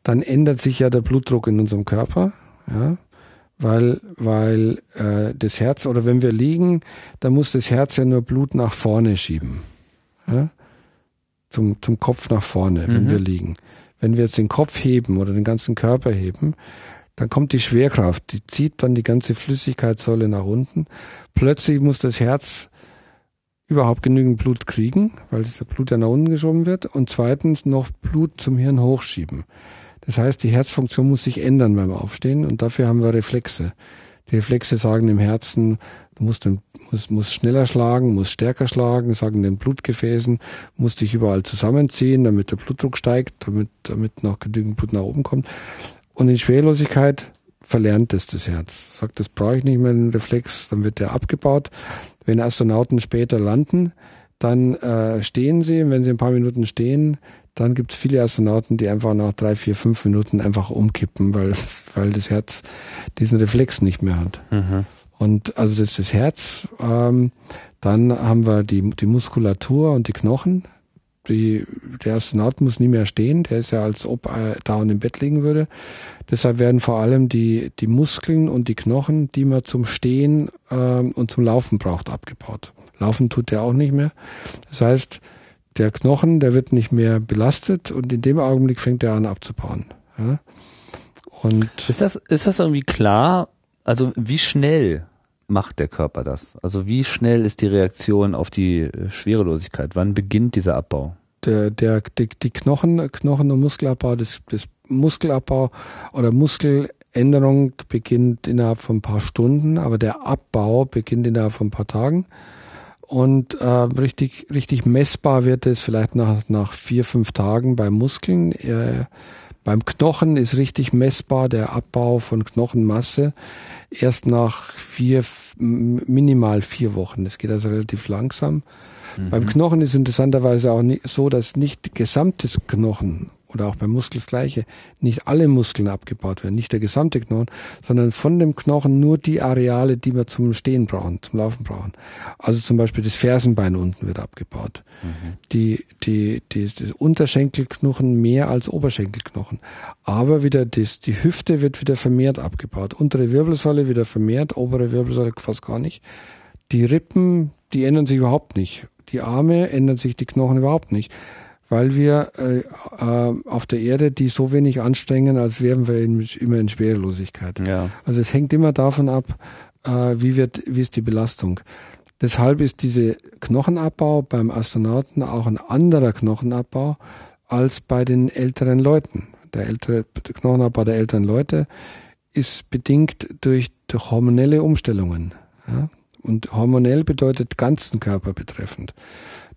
dann ändert sich ja der Blutdruck in unserem Körper. Ja? weil, weil äh, das Herz, oder wenn wir liegen, dann muss das Herz ja nur Blut nach vorne schieben. Ja? Zum, zum Kopf nach vorne, wenn mhm. wir liegen. Wenn wir jetzt den Kopf heben oder den ganzen Körper heben, dann kommt die Schwerkraft, die zieht dann die ganze Flüssigkeitssäule nach unten. Plötzlich muss das Herz überhaupt genügend Blut kriegen, weil das Blut ja nach unten geschoben wird und zweitens noch Blut zum Hirn hochschieben. Das heißt, die Herzfunktion muss sich ändern beim Aufstehen und dafür haben wir Reflexe. Die Reflexe sagen dem Herzen, du musst, musst, musst schneller schlagen, musst stärker schlagen, sagen den Blutgefäßen, musst dich überall zusammenziehen, damit der Blutdruck steigt, damit, damit noch genügend Blut nach oben kommt. Und in Schwerlosigkeit verlernt es das Herz. Sagt, das brauche ich nicht mehr, den Reflex, dann wird der abgebaut. Wenn Astronauten später landen, dann äh, stehen sie, wenn sie ein paar Minuten stehen, dann gibt es viele Astronauten, die einfach nach drei, vier, fünf Minuten einfach umkippen, weil, weil das Herz diesen Reflex nicht mehr hat. Mhm. Und also das ist das Herz. Ähm, dann haben wir die, die Muskulatur und die Knochen. Die, der Astronaut muss nie mehr stehen, der ist ja als ob er da und im Bett liegen würde. Deshalb werden vor allem die, die Muskeln und die Knochen, die man zum Stehen ähm, und zum Laufen braucht, abgebaut. Laufen tut er auch nicht mehr. Das heißt, der Knochen, der wird nicht mehr belastet und in dem Augenblick fängt er an abzubauen. Ja? Und ist das, ist das irgendwie klar? Also wie schnell macht der Körper das? Also wie schnell ist die Reaktion auf die äh, Schwerelosigkeit? Wann beginnt dieser Abbau? Der, der, die, die Knochen, Knochen- und Muskelabbau, das, das Muskelabbau oder Muskeländerung beginnt innerhalb von ein paar Stunden, aber der Abbau beginnt innerhalb von ein paar Tagen. Und äh, richtig, richtig messbar wird es vielleicht nach, nach vier, fünf Tagen bei Muskeln. Äh, beim Knochen ist richtig messbar der Abbau von Knochenmasse erst nach vier, minimal vier Wochen. Das geht also relativ langsam. Mhm. Beim Knochen ist interessanterweise auch so, dass nicht gesamtes Knochen oder auch beim Muskel das Gleiche, nicht alle Muskeln abgebaut werden, nicht der gesamte Knochen, sondern von dem Knochen nur die Areale, die wir zum Stehen brauchen, zum Laufen brauchen. Also zum Beispiel das Fersenbein unten wird abgebaut. Mhm. Die, die, die, die Unterschenkelknochen mehr als Oberschenkelknochen. Aber wieder das, die Hüfte wird wieder vermehrt abgebaut. Untere Wirbelsäule wieder vermehrt, obere Wirbelsäule fast gar nicht. Die Rippen, die ändern sich überhaupt nicht. Die Arme ändern sich die Knochen überhaupt nicht weil wir äh, äh, auf der Erde die so wenig anstrengen, als wären wir in, immer in Schwerelosigkeit. Ja. Also es hängt immer davon ab, äh, wie wird, wie ist die Belastung. Deshalb ist diese Knochenabbau beim Astronauten auch ein anderer Knochenabbau als bei den älteren Leuten. Der ältere Knochenabbau der älteren Leute ist bedingt durch, durch hormonelle Umstellungen. Ja? Und hormonell bedeutet ganzen Körper betreffend.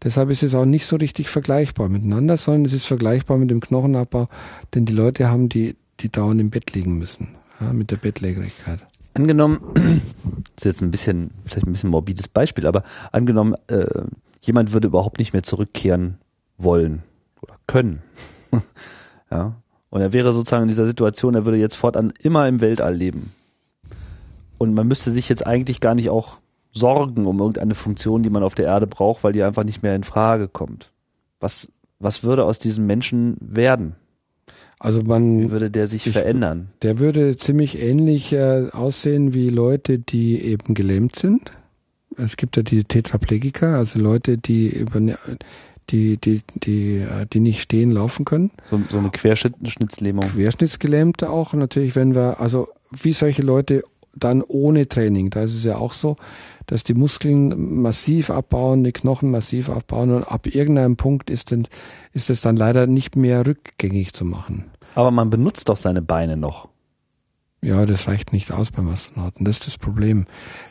Deshalb ist es auch nicht so richtig vergleichbar miteinander, sondern es ist vergleichbar mit dem Knochenabbau, denn die Leute haben, die, die dauernd im Bett liegen müssen, ja, mit der Bettlägerigkeit. Angenommen, das ist jetzt ein bisschen, vielleicht ein bisschen morbides Beispiel, aber angenommen, äh, jemand würde überhaupt nicht mehr zurückkehren wollen oder können. ja. Und er wäre sozusagen in dieser Situation, er würde jetzt fortan immer im Weltall leben. Und man müsste sich jetzt eigentlich gar nicht auch Sorgen um irgendeine Funktion, die man auf der Erde braucht, weil die einfach nicht mehr in Frage kommt. Was, was würde aus diesem Menschen werden? Also man. Wie würde der sich ich, verändern? Der würde ziemlich ähnlich äh, aussehen wie Leute, die eben gelähmt sind. Es gibt ja die Tetraplegiker, also Leute, die über die, die, die, äh, die nicht stehen, laufen können. So, so eine Querschnittslähmung. Querschnittsgelähmte auch. Natürlich, wenn wir, also wie solche Leute dann ohne Training, da ist es ja auch so, dass die Muskeln massiv abbauen, die Knochen massiv abbauen und ab irgendeinem Punkt ist, denn, ist es dann leider nicht mehr rückgängig zu machen. Aber man benutzt doch seine Beine noch. Ja, das reicht nicht aus beim Astronauten. Das ist das Problem.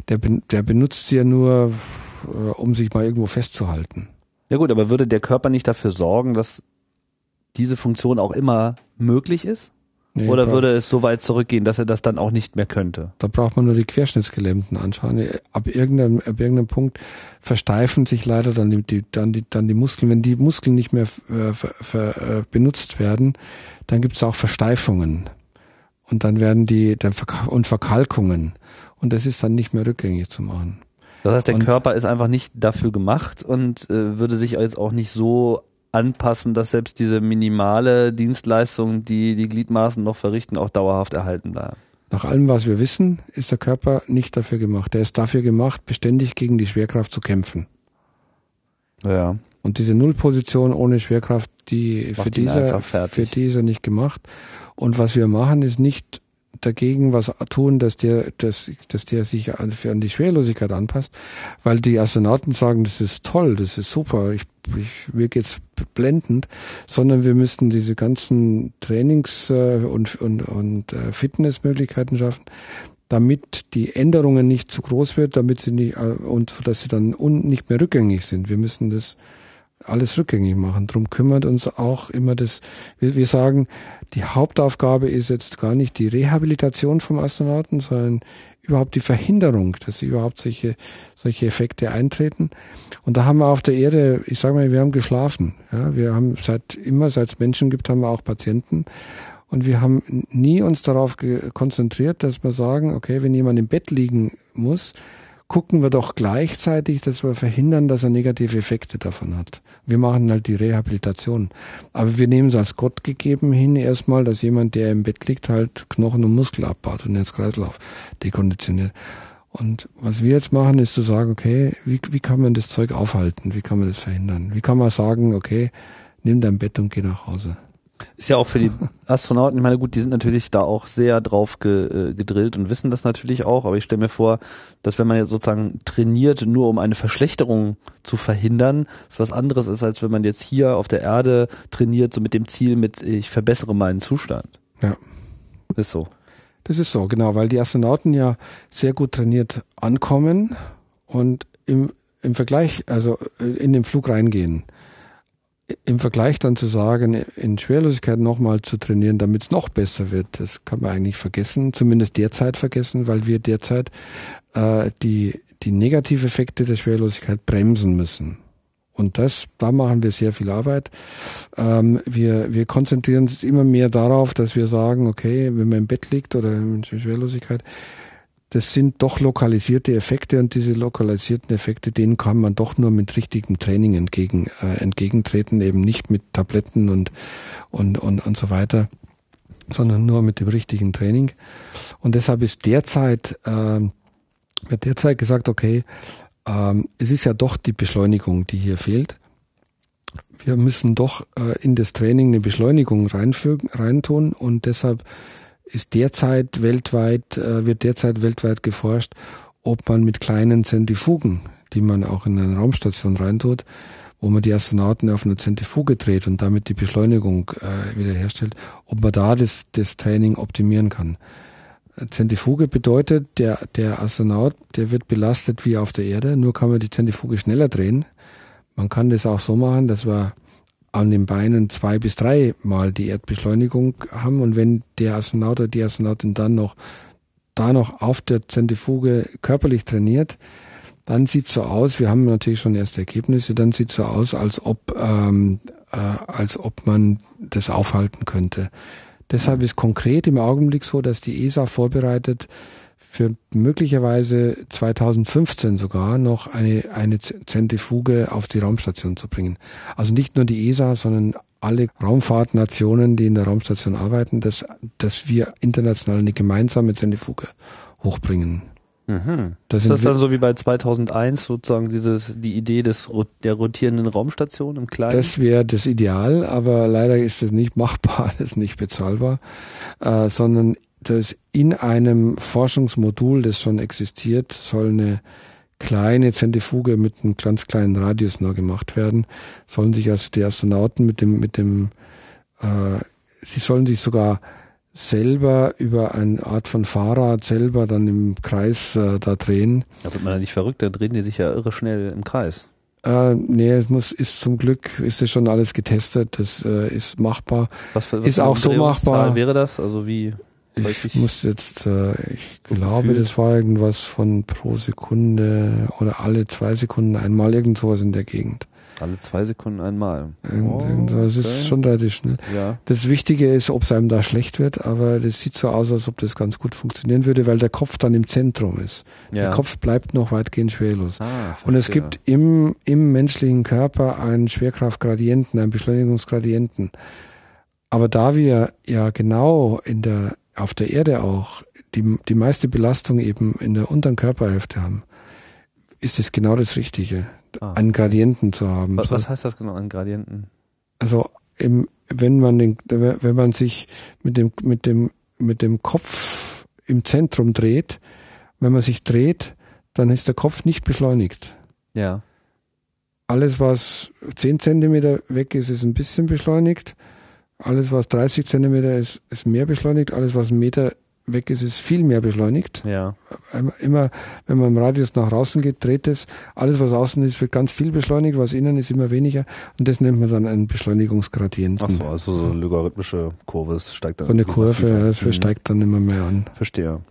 Der, der benutzt sie ja nur, äh, um sich mal irgendwo festzuhalten. Ja gut, aber würde der Körper nicht dafür sorgen, dass diese Funktion auch immer möglich ist? Nee, Oder würde es so weit zurückgehen, dass er das dann auch nicht mehr könnte? Da braucht man nur die Querschnittsgelähmten anschauen. Ab irgendeinem, ab irgendeinem Punkt versteifen sich leider dann die, die, dann die, dann die Muskeln. Wenn die Muskeln nicht mehr äh, ver, ver, äh, benutzt werden, dann gibt es auch Versteifungen. Und dann werden die, dann Verk und Verkalkungen. Und das ist dann nicht mehr rückgängig zu machen. Das heißt, der und, Körper ist einfach nicht dafür gemacht und äh, würde sich jetzt auch nicht so anpassen, dass selbst diese minimale Dienstleistung, die die Gliedmaßen noch verrichten, auch dauerhaft erhalten bleiben. Nach allem, was wir wissen, ist der Körper nicht dafür gemacht. Er ist dafür gemacht, beständig gegen die Schwerkraft zu kämpfen. Ja. Und diese Nullposition ohne Schwerkraft, die für diese, für diese nicht gemacht. Und was wir machen, ist nicht dagegen was tun, dass der, dass, dass der sich an, an die Schwerlosigkeit anpasst, weil die Astronauten sagen, das ist toll, das ist super, ich, ich, mir geht's blendend, sondern wir müssten diese ganzen Trainings- äh, und, und, und äh, Fitnessmöglichkeiten schaffen, damit die Änderungen nicht zu groß wird, damit sie nicht, äh, und dass sie dann un, nicht mehr rückgängig sind. Wir müssen das alles rückgängig machen. Drum kümmert uns auch immer das, wir, wir sagen, die Hauptaufgabe ist jetzt gar nicht die Rehabilitation vom Astronauten, sondern überhaupt die Verhinderung, dass überhaupt solche, solche Effekte eintreten. Und da haben wir auf der Erde, ich sage mal, wir haben geschlafen. Ja, wir haben seit immer, seit es Menschen gibt, haben wir auch Patienten. Und wir haben nie uns darauf konzentriert, dass wir sagen, okay, wenn jemand im Bett liegen muss, gucken wir doch gleichzeitig, dass wir verhindern, dass er negative Effekte davon hat. Wir machen halt die Rehabilitation. Aber wir nehmen es als Gott gegeben hin erstmal, dass jemand, der im Bett liegt, halt Knochen und Muskel abbaut und ins Kreislauf dekonditioniert. Und was wir jetzt machen, ist zu sagen, okay, wie, wie kann man das Zeug aufhalten? Wie kann man das verhindern? Wie kann man sagen, okay, nimm dein Bett und geh nach Hause? Ist ja auch für die Astronauten, ich meine, gut, die sind natürlich da auch sehr drauf ge, äh, gedrillt und wissen das natürlich auch, aber ich stelle mir vor, dass wenn man jetzt sozusagen trainiert, nur um eine Verschlechterung zu verhindern, ist was anderes ist, als wenn man jetzt hier auf der Erde trainiert, so mit dem Ziel, mit ich verbessere meinen Zustand. Ja. Ist so. Das ist so, genau, weil die Astronauten ja sehr gut trainiert ankommen und im, im Vergleich, also äh, in den Flug reingehen im Vergleich dann zu sagen, in Schwerlosigkeit nochmal zu trainieren, damit es noch besser wird, das kann man eigentlich vergessen, zumindest derzeit vergessen, weil wir derzeit äh, die, die Negativeffekte der Schwerlosigkeit bremsen müssen. Und das, da machen wir sehr viel Arbeit. Ähm, wir, wir konzentrieren uns immer mehr darauf, dass wir sagen, okay, wenn man im Bett liegt oder in Schwerlosigkeit, das sind doch lokalisierte Effekte und diese lokalisierten Effekte, denen kann man doch nur mit richtigem Training entgegen, äh, entgegentreten, eben nicht mit Tabletten und, und, und, und so weiter, sondern nur mit dem richtigen Training. Und deshalb ist derzeit, äh, wird derzeit gesagt, okay, ähm, es ist ja doch die Beschleunigung, die hier fehlt. Wir müssen doch äh, in das Training eine Beschleunigung reinfügen, reintun und deshalb ist derzeit weltweit, äh, wird derzeit weltweit geforscht, ob man mit kleinen Zentrifugen, die man auch in eine Raumstation reintut, wo man die Astronauten auf eine Zentrifuge dreht und damit die Beschleunigung äh, wiederherstellt, ob man da das, das Training optimieren kann. Zentrifuge bedeutet, der, der Astronaut, der wird belastet wie auf der Erde, nur kann man die Zentrifuge schneller drehen. Man kann das auch so machen, dass wir an den Beinen zwei bis drei Mal die Erdbeschleunigung haben und wenn der Astronaut oder die Astronautin dann noch da noch auf der Zentrifuge körperlich trainiert, dann sieht so aus, wir haben natürlich schon erste Ergebnisse, dann sieht so aus, als ob, ähm, äh, als ob man das aufhalten könnte. Deshalb ist konkret im Augenblick so, dass die ESA vorbereitet, für möglicherweise 2015 sogar noch eine, eine Zentrifuge auf die Raumstation zu bringen. Also nicht nur die ESA, sondern alle Raumfahrtnationen, die in der Raumstation arbeiten, dass, dass wir international eine gemeinsame Zentrifuge hochbringen. Mhm. Das ist das dann so wie bei 2001 sozusagen dieses, die Idee des, der rotierenden Raumstation im Kleinen? Das wäre das Ideal, aber leider ist es nicht machbar, das ist nicht bezahlbar, äh, sondern dass in einem Forschungsmodul, das schon existiert, soll eine kleine Zentrifuge mit einem ganz kleinen Radius nur gemacht werden. Sollen sich also die Astronauten mit dem, mit dem, äh, sie sollen sich sogar selber über eine Art von Fahrrad selber dann im Kreis äh, da drehen. Da wird man ja nicht verrückt, da drehen die sich ja irre schnell im Kreis. Äh, nee, es muss, ist zum Glück, ist es schon alles getestet, das äh, ist machbar. Was für, was ist auch so machbar. wäre das? Also wie? Ich muss jetzt, äh, ich glaube, Gefühl. das war irgendwas von pro Sekunde oder alle zwei Sekunden einmal, irgend sowas in der Gegend. Alle zwei Sekunden einmal. Irgend, oh, irgend sowas. Okay. ist schon relativ schnell. Ja. Das Wichtige ist, ob es einem da schlecht wird, aber das sieht so aus, als ob das ganz gut funktionieren würde, weil der Kopf dann im Zentrum ist. Ja. Der Kopf bleibt noch weitgehend schwerlos. Ah, Und es gibt im, im menschlichen Körper einen Schwerkraftgradienten, einen Beschleunigungsgradienten. Aber da wir ja genau in der auf der Erde auch die, die meiste Belastung eben in der unteren Körperhälfte haben, ist es genau das Richtige, ah. einen Gradienten zu haben. Was, was heißt das genau, einen Gradienten? Also im, wenn man den, wenn man sich mit dem, mit dem, mit dem Kopf im Zentrum dreht, wenn man sich dreht, dann ist der Kopf nicht beschleunigt. Ja. Alles, was 10 Zentimeter weg ist, ist ein bisschen beschleunigt. Alles, was 30 Zentimeter ist, ist mehr beschleunigt. Alles, was einen Meter weg ist, ist viel mehr beschleunigt. Ja. Immer, wenn man im Radius nach draußen geht, dreht es. Alles, was außen ist, wird ganz viel beschleunigt, was innen ist, immer weniger. Und das nennt man dann einen Beschleunigungsgradienten. Ach so, also so eine logarithmische Kurve, es steigt dann. So eine Kurve, ja, es mhm. steigt dann immer mehr an. Verstehe.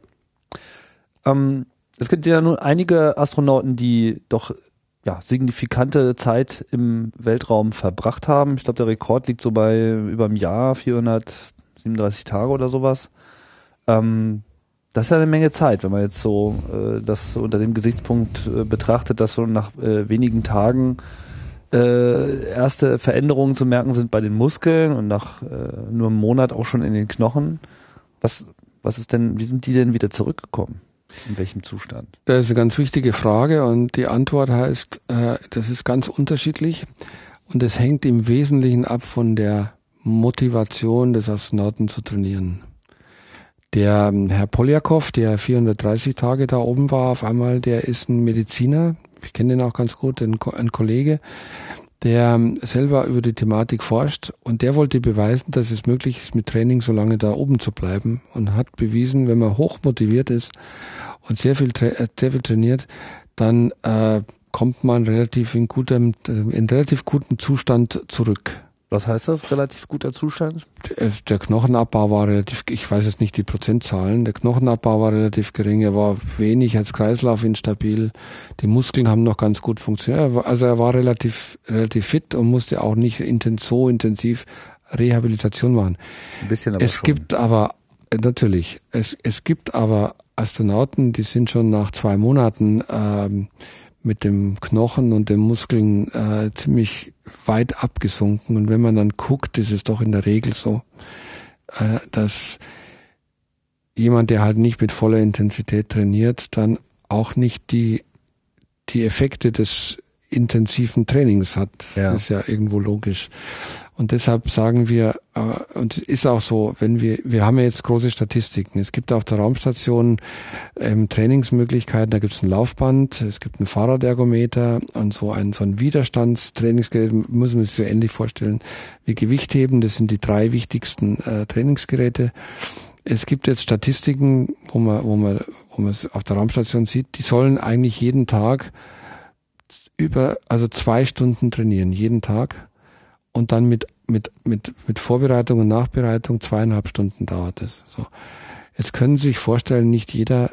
Ähm, es gibt ja nun einige Astronauten, die doch ja, signifikante Zeit im Weltraum verbracht haben. Ich glaube, der Rekord liegt so bei über einem Jahr, 437 Tage oder sowas. Ähm, das ist ja eine Menge Zeit, wenn man jetzt so äh, das unter dem Gesichtspunkt äh, betrachtet, dass so nach äh, wenigen Tagen äh, erste Veränderungen zu merken sind bei den Muskeln und nach äh, nur einem Monat auch schon in den Knochen. Was, was ist denn, wie sind die denn wieder zurückgekommen? In welchem Zustand? Das ist eine ganz wichtige Frage und die Antwort heißt, äh, das ist ganz unterschiedlich und es hängt im Wesentlichen ab von der Motivation des Astronauten zu trainieren. Der ähm, Herr Poljakov, der 430 Tage da oben war, auf einmal, der ist ein Mediziner, ich kenne den auch ganz gut, ein, ein Kollege, der ähm, selber über die Thematik forscht und der wollte beweisen, dass es möglich ist, mit Training so lange da oben zu bleiben und hat bewiesen, wenn man hoch motiviert ist und sehr viel, äh, sehr viel trainiert, dann äh, kommt man relativ in gutem, in relativ gutem Zustand zurück. Was heißt das? Relativ guter Zustand? Der, der Knochenabbau war relativ, ich weiß jetzt nicht die Prozentzahlen, der Knochenabbau war relativ gering, er war wenig als Kreislauf instabil, die Muskeln haben noch ganz gut funktioniert, also er war relativ, relativ fit und musste auch nicht intens, so intensiv Rehabilitation machen. Ein bisschen aber Es schon. gibt aber, natürlich, es, es gibt aber Astronauten, die sind schon nach zwei Monaten ähm, mit dem Knochen und den Muskeln äh, ziemlich weit abgesunken. Und wenn man dann guckt, ist es doch in der Regel so, äh, dass jemand, der halt nicht mit voller Intensität trainiert, dann auch nicht die, die Effekte des intensiven Trainings hat. Ja. Das ist ja irgendwo logisch. Und deshalb sagen wir, äh, und ist auch so, wenn wir, wir haben ja jetzt große Statistiken. Es gibt auf der Raumstation ähm, Trainingsmöglichkeiten, da gibt es ein Laufband, es gibt ein Fahrradergometer und so ein, so ein Widerstandstrainingsgerät, muss man sich so ähnlich vorstellen wie Gewichtheben. Das sind die drei wichtigsten äh, Trainingsgeräte. Es gibt jetzt Statistiken, wo man, wo man, wo man es auf der Raumstation sieht, die sollen eigentlich jeden Tag über, also zwei Stunden trainieren, jeden Tag und dann mit, mit, mit, mit Vorbereitung und Nachbereitung zweieinhalb Stunden dauert es. So. Jetzt können Sie sich vorstellen, nicht jeder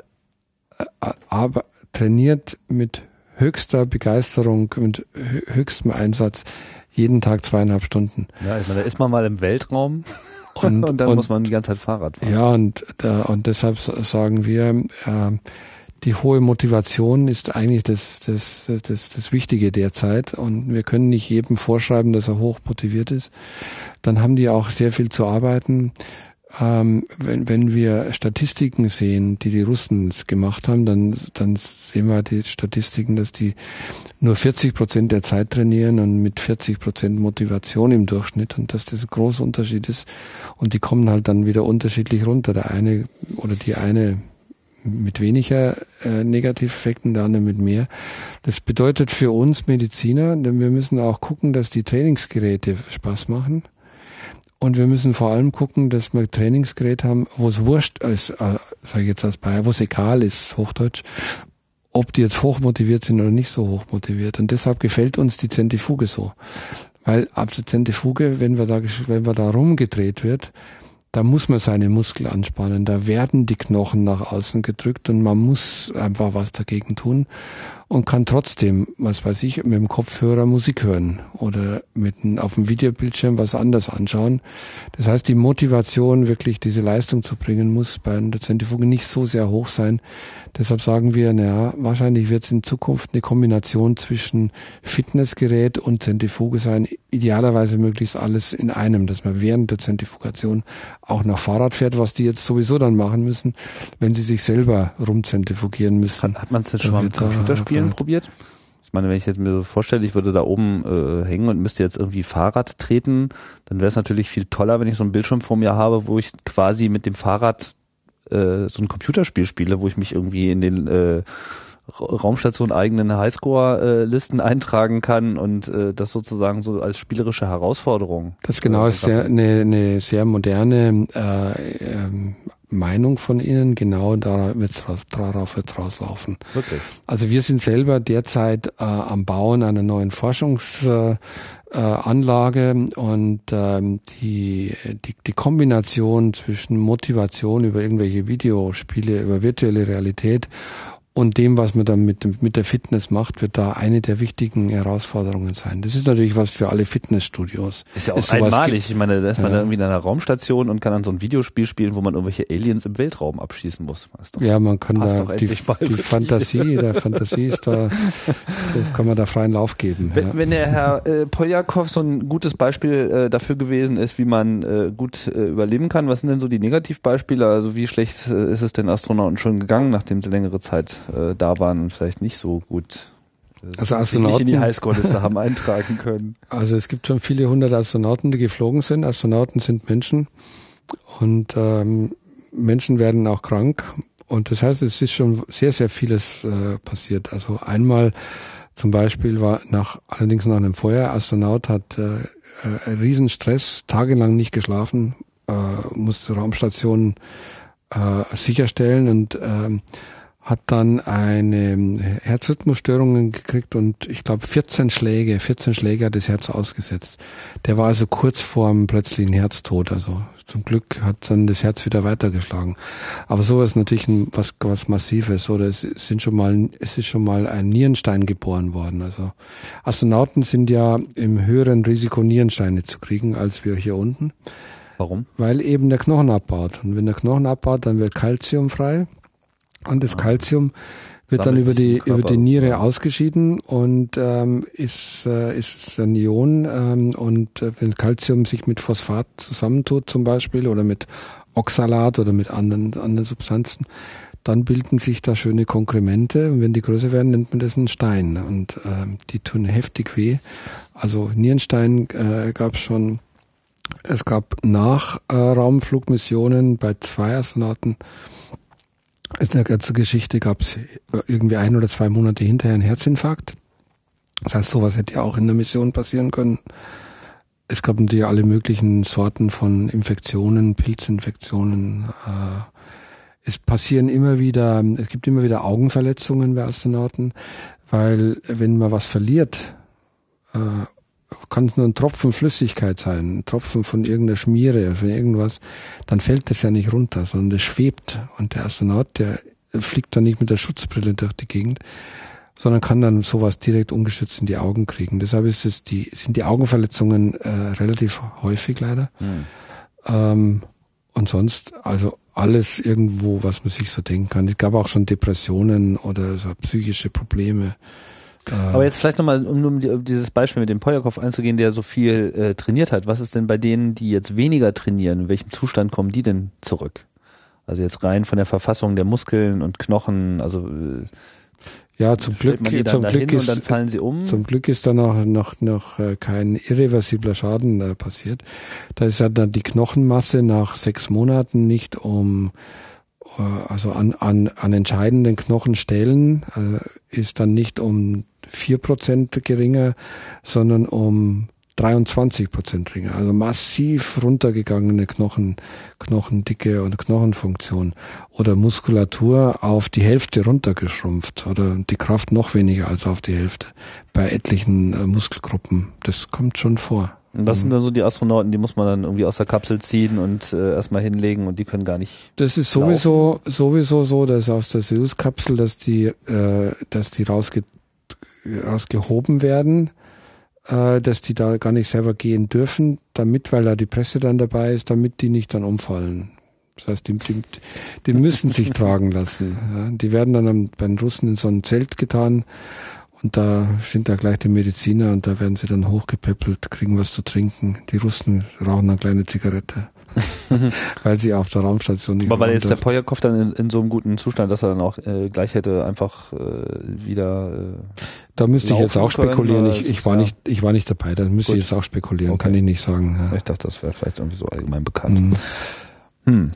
äh, aber trainiert mit höchster Begeisterung, mit höchstem Einsatz jeden Tag zweieinhalb Stunden. Ja, ich meine, da ist man mal im Weltraum und, und dann und, muss man die ganze Zeit Fahrrad fahren. Ja, und, da, und deshalb sagen wir, äh, die hohe Motivation ist eigentlich das, das, das, das Wichtige derzeit. Und wir können nicht jedem vorschreiben, dass er hoch motiviert ist. Dann haben die auch sehr viel zu arbeiten. Ähm, wenn, wenn wir Statistiken sehen, die die Russen gemacht haben, dann, dann sehen wir die Statistiken, dass die nur 40 Prozent der Zeit trainieren und mit 40 Prozent Motivation im Durchschnitt und dass das ein großer Unterschied ist. Und die kommen halt dann wieder unterschiedlich runter. Der eine oder die eine mit weniger äh, Negativeffekten, der andere mit mehr. Das bedeutet für uns Mediziner, denn wir müssen auch gucken, dass die Trainingsgeräte Spaß machen. Und wir müssen vor allem gucken, dass wir Trainingsgeräte haben, wo es wurscht ist, äh, sage ich jetzt als Bayer, wo es egal ist, Hochdeutsch, ob die jetzt hochmotiviert sind oder nicht so hochmotiviert. Und deshalb gefällt uns die Zentrifuge so. Weil ab der Zentrifuge, wenn wir da, wenn wir da rumgedreht wird, da muss man seine Muskeln anspannen, da werden die Knochen nach außen gedrückt und man muss einfach was dagegen tun und kann trotzdem, was weiß ich, mit dem Kopfhörer Musik hören oder mit einem, auf dem Videobildschirm was anderes anschauen. Das heißt, die Motivation, wirklich diese Leistung zu bringen, muss bei der Zentrifuge nicht so sehr hoch sein. Deshalb sagen wir, naja, wahrscheinlich wird es in Zukunft eine Kombination zwischen Fitnessgerät und Zentrifuge sein. Idealerweise möglichst alles in einem, dass man während der Zentrifugation auch noch Fahrrad fährt, was die jetzt sowieso dann machen müssen, wenn sie sich selber rumzentrifugieren müssen. Hat, hat man es jetzt schon mal mit Computerspielen Spielen probiert? Ich meine, wenn ich jetzt mir so vorstelle, ich würde da oben äh, hängen und müsste jetzt irgendwie Fahrrad treten, dann wäre es natürlich viel toller, wenn ich so einen Bildschirm vor mir habe, wo ich quasi mit dem Fahrrad äh, so ein Computerspiel spiele, wo ich mich irgendwie in den äh, Raumstation eigenen Highscore-Listen äh, eintragen kann und äh, das sozusagen so als spielerische Herausforderung. Das genau ist sehr, eine, eine sehr moderne äh, ähm, Meinung von Ihnen, genau darauf wird raus, darauf wird rauslaufen. Wirklich? Also wir sind selber derzeit äh, am Bauen einer neuen Forschungsanlage äh, und ähm, die, die, die Kombination zwischen Motivation über irgendwelche Videospiele, über virtuelle Realität und dem, was man dann mit, mit der Fitness macht, wird da eine der wichtigen Herausforderungen sein. Das ist natürlich was für alle Fitnessstudios. Ist ja auch ist einmalig. Ich meine, da ist man ja. irgendwie in einer Raumstation und kann dann so ein Videospiel spielen, wo man irgendwelche Aliens im Weltraum abschießen muss. Doch, ja, man kann da die, die Fantasie, der Fantasie ist da, kann man da freien Lauf geben. Wenn, ja. wenn der Herr äh, Poljakov so ein gutes Beispiel äh, dafür gewesen ist, wie man äh, gut äh, überleben kann, was sind denn so die Negativbeispiele? Also wie schlecht äh, ist es den Astronauten schon gegangen, nachdem sie längere Zeit äh, da waren und vielleicht nicht so gut äh, also Astronauten, nicht in die Highscore-Liste haben eintragen können. Also es gibt schon viele hundert Astronauten, die geflogen sind. Astronauten sind Menschen und ähm, Menschen werden auch krank. Und das heißt, es ist schon sehr, sehr vieles äh, passiert. Also einmal zum Beispiel war nach allerdings nach einem Feuer, Astronaut hat äh, äh, Riesenstress, tagelang nicht geschlafen, äh, musste Raumstationen äh, sicherstellen und äh, hat dann eine Herzrhythmusstörungen gekriegt und ich glaube 14 Schläge, 14 Schläge hat das Herz ausgesetzt. Der war also kurz vorm plötzlichen Herztod, also zum Glück hat dann das Herz wieder weitergeschlagen. Aber sowas ist natürlich ein, was, was Massives, oder es sind schon mal, es ist schon mal ein Nierenstein geboren worden. Also Astronauten sind ja im höheren Risiko Nierensteine zu kriegen als wir hier unten. Warum? Weil eben der Knochen abbaut. Und wenn der Knochen abbaut, dann wird Kalzium frei und das Calcium wird dann über die über die Niere ausgeschieden und ähm, ist äh, ist ein Ion ähm, und äh, wenn Calcium sich mit Phosphat zusammentut zum Beispiel oder mit Oxalat oder mit anderen anderen Substanzen, dann bilden sich da schöne Konkremente und wenn die größer werden, nennt man das einen Stein. Und ähm, die tun heftig weh. Also Nierenstein äh, gab es schon. Es gab nach äh, bei zwei Astronauten in der ganzen Geschichte gab es irgendwie ein oder zwei Monate hinterher einen Herzinfarkt. Das heißt, sowas hätte ja auch in der Mission passieren können. Es gab natürlich alle möglichen Sorten von Infektionen, Pilzinfektionen. Äh, es passieren immer wieder, es gibt immer wieder Augenverletzungen bei Astronauten, weil wenn man was verliert, äh, kann es nur ein Tropfen Flüssigkeit sein, ein Tropfen von irgendeiner Schmiere, von irgendwas, dann fällt das ja nicht runter, sondern das schwebt. Und der Astronaut, der fliegt dann nicht mit der Schutzbrille durch die Gegend, sondern kann dann sowas direkt ungeschützt in die Augen kriegen. Deshalb ist es die, sind die Augenverletzungen äh, relativ häufig leider. Mhm. Ähm, und sonst, also alles irgendwo, was man sich so denken kann. Es gab auch schon Depressionen oder so psychische Probleme. Aber jetzt vielleicht nochmal, um, um dieses Beispiel mit dem Poljakov einzugehen, der so viel äh, trainiert hat. Was ist denn bei denen, die jetzt weniger trainieren? In welchem Zustand kommen die denn zurück? Also jetzt rein von der Verfassung der Muskeln und Knochen, also äh, ja, zum Glück, zum Glück ist, dann fallen sie um. Zum Glück ist da noch, noch, noch äh, kein irreversibler Schaden äh, passiert. Da ist ja dann die Knochenmasse nach sechs Monaten nicht um äh, also an, an, an entscheidenden Knochenstellen äh, ist dann nicht um vier Prozent geringer, sondern um 23 Prozent geringer. Also massiv runtergegangene Knochen, Knochendicke und Knochenfunktion oder Muskulatur auf die Hälfte runtergeschrumpft oder die Kraft noch weniger als auf die Hälfte bei etlichen äh, Muskelgruppen. Das kommt schon vor. Und was sind dann so die Astronauten, die muss man dann irgendwie aus der Kapsel ziehen und äh, erstmal hinlegen und die können gar nicht. Das ist sowieso laufen. sowieso so, dass aus der Soyuz-Kapsel, dass die, äh, dass die rausge rausgehoben werden, äh, dass die da gar nicht selber gehen dürfen, damit, weil da die Presse dann dabei ist, damit die nicht dann umfallen. Das heißt, die, die, die müssen sich tragen lassen. Ja. Die werden dann bei den Russen in so ein Zelt getan und da sind da gleich die Mediziner und da werden sie dann hochgepäppelt, kriegen was zu trinken. Die Russen rauchen eine kleine Zigarette. weil sie auf der Raumstation nicht Aber weil jetzt der Pojakov dann in, in, so einem guten Zustand, dass er dann auch äh, gleich hätte einfach äh, wieder. Äh, da müsste ich jetzt auch spekulieren. Ich, ich war ja. nicht, ich war nicht dabei. Da müsste Gut. ich jetzt auch spekulieren. Okay. Kann ich nicht sagen. Ja. Ich dachte, das wäre vielleicht irgendwie so allgemein bekannt. Mhm. Hm.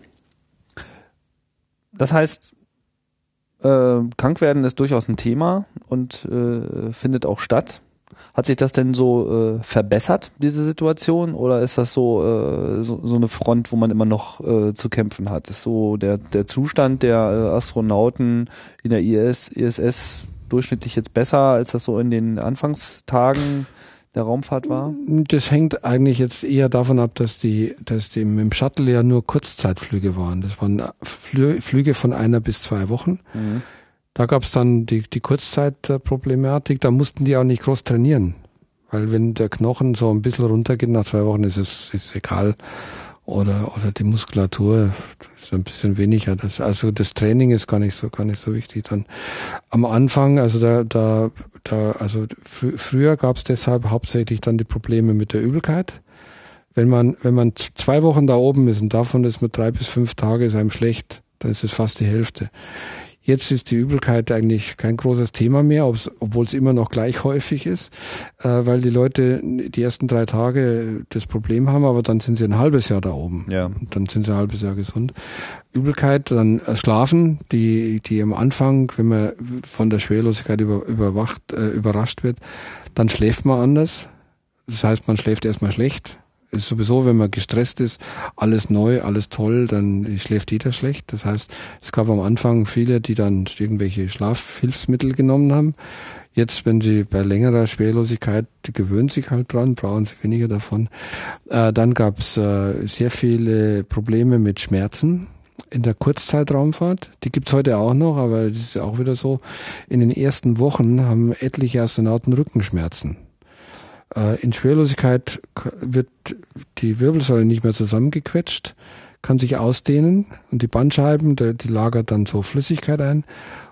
Das heißt, äh, krank werden ist durchaus ein Thema und äh, findet auch statt. Hat sich das denn so äh, verbessert, diese Situation, oder ist das so, äh, so, so eine Front, wo man immer noch äh, zu kämpfen hat? Ist so der, der Zustand der äh, Astronauten in der IS, ISS durchschnittlich jetzt besser, als das so in den Anfangstagen der Raumfahrt war? Das hängt eigentlich jetzt eher davon ab, dass die, dass die im Shuttle ja nur Kurzzeitflüge waren. Das waren Flü Flüge von einer bis zwei Wochen. Mhm. Da gab es dann die, die Kurzzeitproblematik, da mussten die auch nicht groß trainieren. Weil wenn der Knochen so ein bisschen runtergeht nach zwei Wochen, ist es ist egal. Oder, oder die Muskulatur, ist ein bisschen weniger. Das, also das Training ist gar nicht so, gar nicht so wichtig. Dann am Anfang, also da, da da, also fr früher gab es deshalb hauptsächlich dann die Probleme mit der Übelkeit. Wenn man, wenn man zwei Wochen da oben ist und davon ist mit drei bis fünf Tage ist einem schlecht, dann ist es fast die Hälfte. Jetzt ist die Übelkeit eigentlich kein großes Thema mehr, obwohl es immer noch gleich häufig ist, äh, weil die Leute die ersten drei Tage das Problem haben, aber dann sind sie ein halbes Jahr da oben. Ja. Und dann sind sie ein halbes Jahr gesund. Übelkeit, dann äh, Schlafen, die, die am Anfang, wenn man von der Schwerlosigkeit über, überwacht, äh, überrascht wird, dann schläft man anders. Das heißt, man schläft erstmal schlecht, ist sowieso, wenn man gestresst ist, alles neu, alles toll, dann schläft jeder schlecht. Das heißt, es gab am Anfang viele, die dann irgendwelche Schlafhilfsmittel genommen haben. Jetzt, wenn sie bei längerer Schwerlosigkeit, die gewöhnen sich halt dran, brauchen sie weniger davon. Äh, dann gab es äh, sehr viele Probleme mit Schmerzen in der Kurzzeitraumfahrt. Die gibt's heute auch noch, aber das ist auch wieder so. In den ersten Wochen haben etliche Astronauten Rückenschmerzen. Äh, in Schwerlosigkeit wird die Wirbelsäule nicht mehr zusammengequetscht, kann sich ausdehnen und die Bandscheiben, die lagert dann so Flüssigkeit ein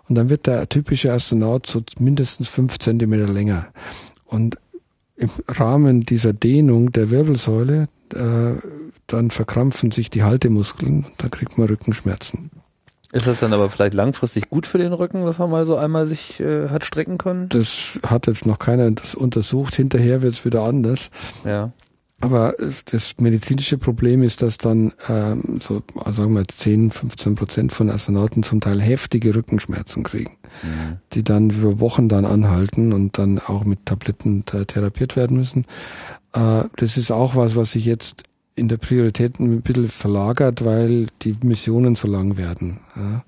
und dann wird der typische Astronaut so mindestens fünf Zentimeter länger. Und im Rahmen dieser Dehnung der Wirbelsäule, äh, dann verkrampfen sich die Haltemuskeln und dann kriegt man Rückenschmerzen. Ist das dann aber vielleicht langfristig gut für den Rücken, dass man mal so einmal sich äh, hat strecken können? Das hat jetzt noch keiner das untersucht. Hinterher wird es wieder anders. Ja. Aber äh, das medizinische Problem ist, dass dann ähm, so, sagen wir 10, 15 Prozent von Astronauten zum Teil heftige Rückenschmerzen kriegen, mhm. die dann über Wochen dann anhalten und dann auch mit Tabletten therapiert werden müssen. Äh, das ist auch was, was sich jetzt in der Priorität ein bisschen verlagert, weil die Missionen so lang werden. Ja.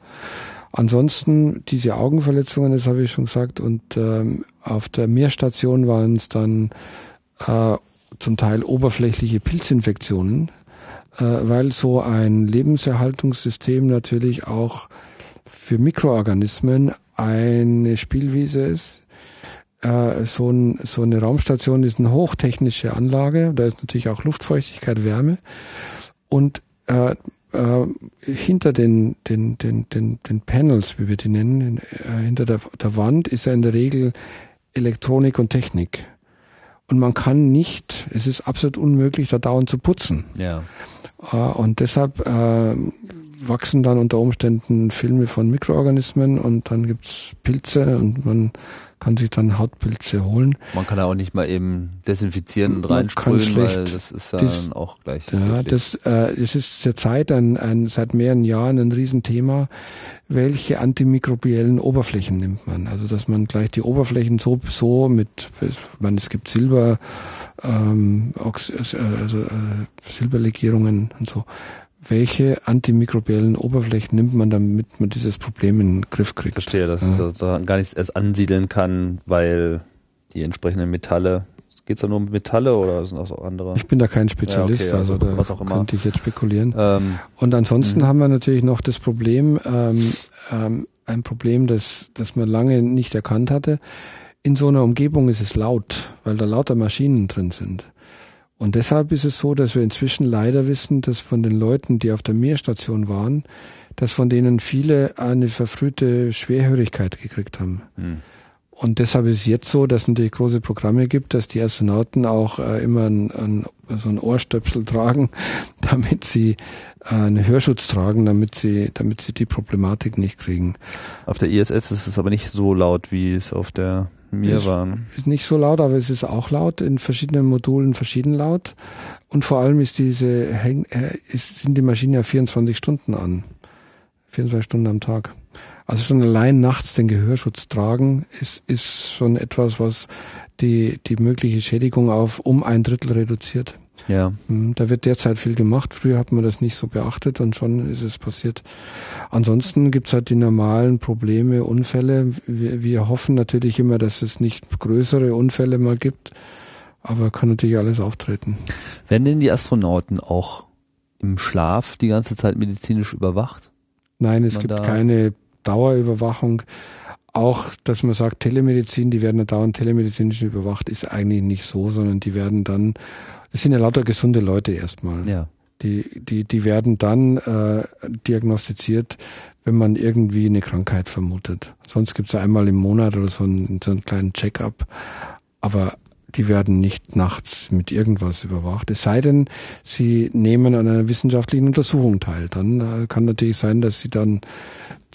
Ansonsten diese Augenverletzungen, das habe ich schon gesagt, und ähm, auf der Meerstation waren es dann äh, zum Teil oberflächliche Pilzinfektionen, äh, weil so ein Lebenserhaltungssystem natürlich auch für Mikroorganismen eine Spielwiese ist, äh, so, ein, so eine Raumstation ist eine hochtechnische Anlage, da ist natürlich auch Luftfeuchtigkeit, Wärme und äh, äh, hinter den, den, den, den, den Panels, wie wir die nennen, äh, hinter der, der Wand ist ja in der Regel Elektronik und Technik. Und man kann nicht, es ist absolut unmöglich, da dauernd zu putzen. Ja. Äh, und deshalb äh, wachsen dann unter Umständen Filme von Mikroorganismen und dann gibt's Pilze und man kann sich dann Hautpilze holen. Man kann auch nicht mal eben desinfizieren und reinsprühen, weil das ist dann dies, auch gleich. Ja, das, äh, das ist zur Zeit ein, ein, seit mehreren Jahren ein Riesenthema. Welche antimikrobiellen Oberflächen nimmt man? Also, dass man gleich die Oberflächen so, so mit, meine, es gibt Silber, ähm, also, äh, Silberlegierungen und so welche antimikrobiellen Oberflächen nimmt man, damit man dieses Problem in den Griff kriegt. Verstehe, dass ja. es sozusagen gar nichts erst ansiedeln kann, weil die entsprechenden Metalle Geht es da nur um Metalle oder sind das auch andere? Ich bin da kein Spezialist, ja, okay, also, also da was auch immer. könnte ich jetzt spekulieren. Ähm, und ansonsten mh. haben wir natürlich noch das Problem, ähm, ähm, ein Problem, das, das man lange nicht erkannt hatte. In so einer Umgebung ist es laut, weil da lauter Maschinen drin sind. Und deshalb ist es so, dass wir inzwischen leider wissen, dass von den Leuten, die auf der Meerstation waren, dass von denen viele eine verfrühte Schwerhörigkeit gekriegt haben. Mhm. Und deshalb ist es jetzt so, dass es natürlich große Programme gibt, dass die Astronauten auch äh, immer ein, ein, so ein Ohrstöpsel tragen, damit sie äh, einen Hörschutz tragen, damit sie, damit sie die Problematik nicht kriegen. Auf der ISS ist es aber nicht so laut, wie es auf der mir ist, waren. Ist nicht so laut, aber es ist auch laut, in verschiedenen Modulen verschieden laut. Und vor allem ist diese, äh, ist, sind die Maschinen ja 24 Stunden an. 24 Stunden am Tag. Also schon allein nachts den Gehörschutz tragen ist, ist schon etwas, was die, die mögliche Schädigung auf um ein Drittel reduziert. Ja. Hm, Da wird derzeit viel gemacht. Früher hat man das nicht so beachtet und schon ist es passiert. Ansonsten gibt's halt die normalen Probleme, Unfälle. Wir, wir hoffen natürlich immer, dass es nicht größere Unfälle mal gibt, aber kann natürlich alles auftreten. Werden denn die Astronauten auch im Schlaf die ganze Zeit medizinisch überwacht? Nein, es gibt keine Dauerüberwachung. Auch, dass man sagt, Telemedizin, die werden ja dauernd telemedizinisch überwacht, ist eigentlich nicht so, sondern die werden dann, das sind ja lauter gesunde Leute erstmal. Ja. Die, die, die werden dann äh, diagnostiziert, wenn man irgendwie eine Krankheit vermutet. Sonst gibt's ja einmal im Monat oder so einen, so einen kleinen Check-up. Aber die werden nicht nachts mit irgendwas überwacht. Es sei denn, sie nehmen an einer wissenschaftlichen Untersuchung teil. Dann äh, kann natürlich sein, dass sie dann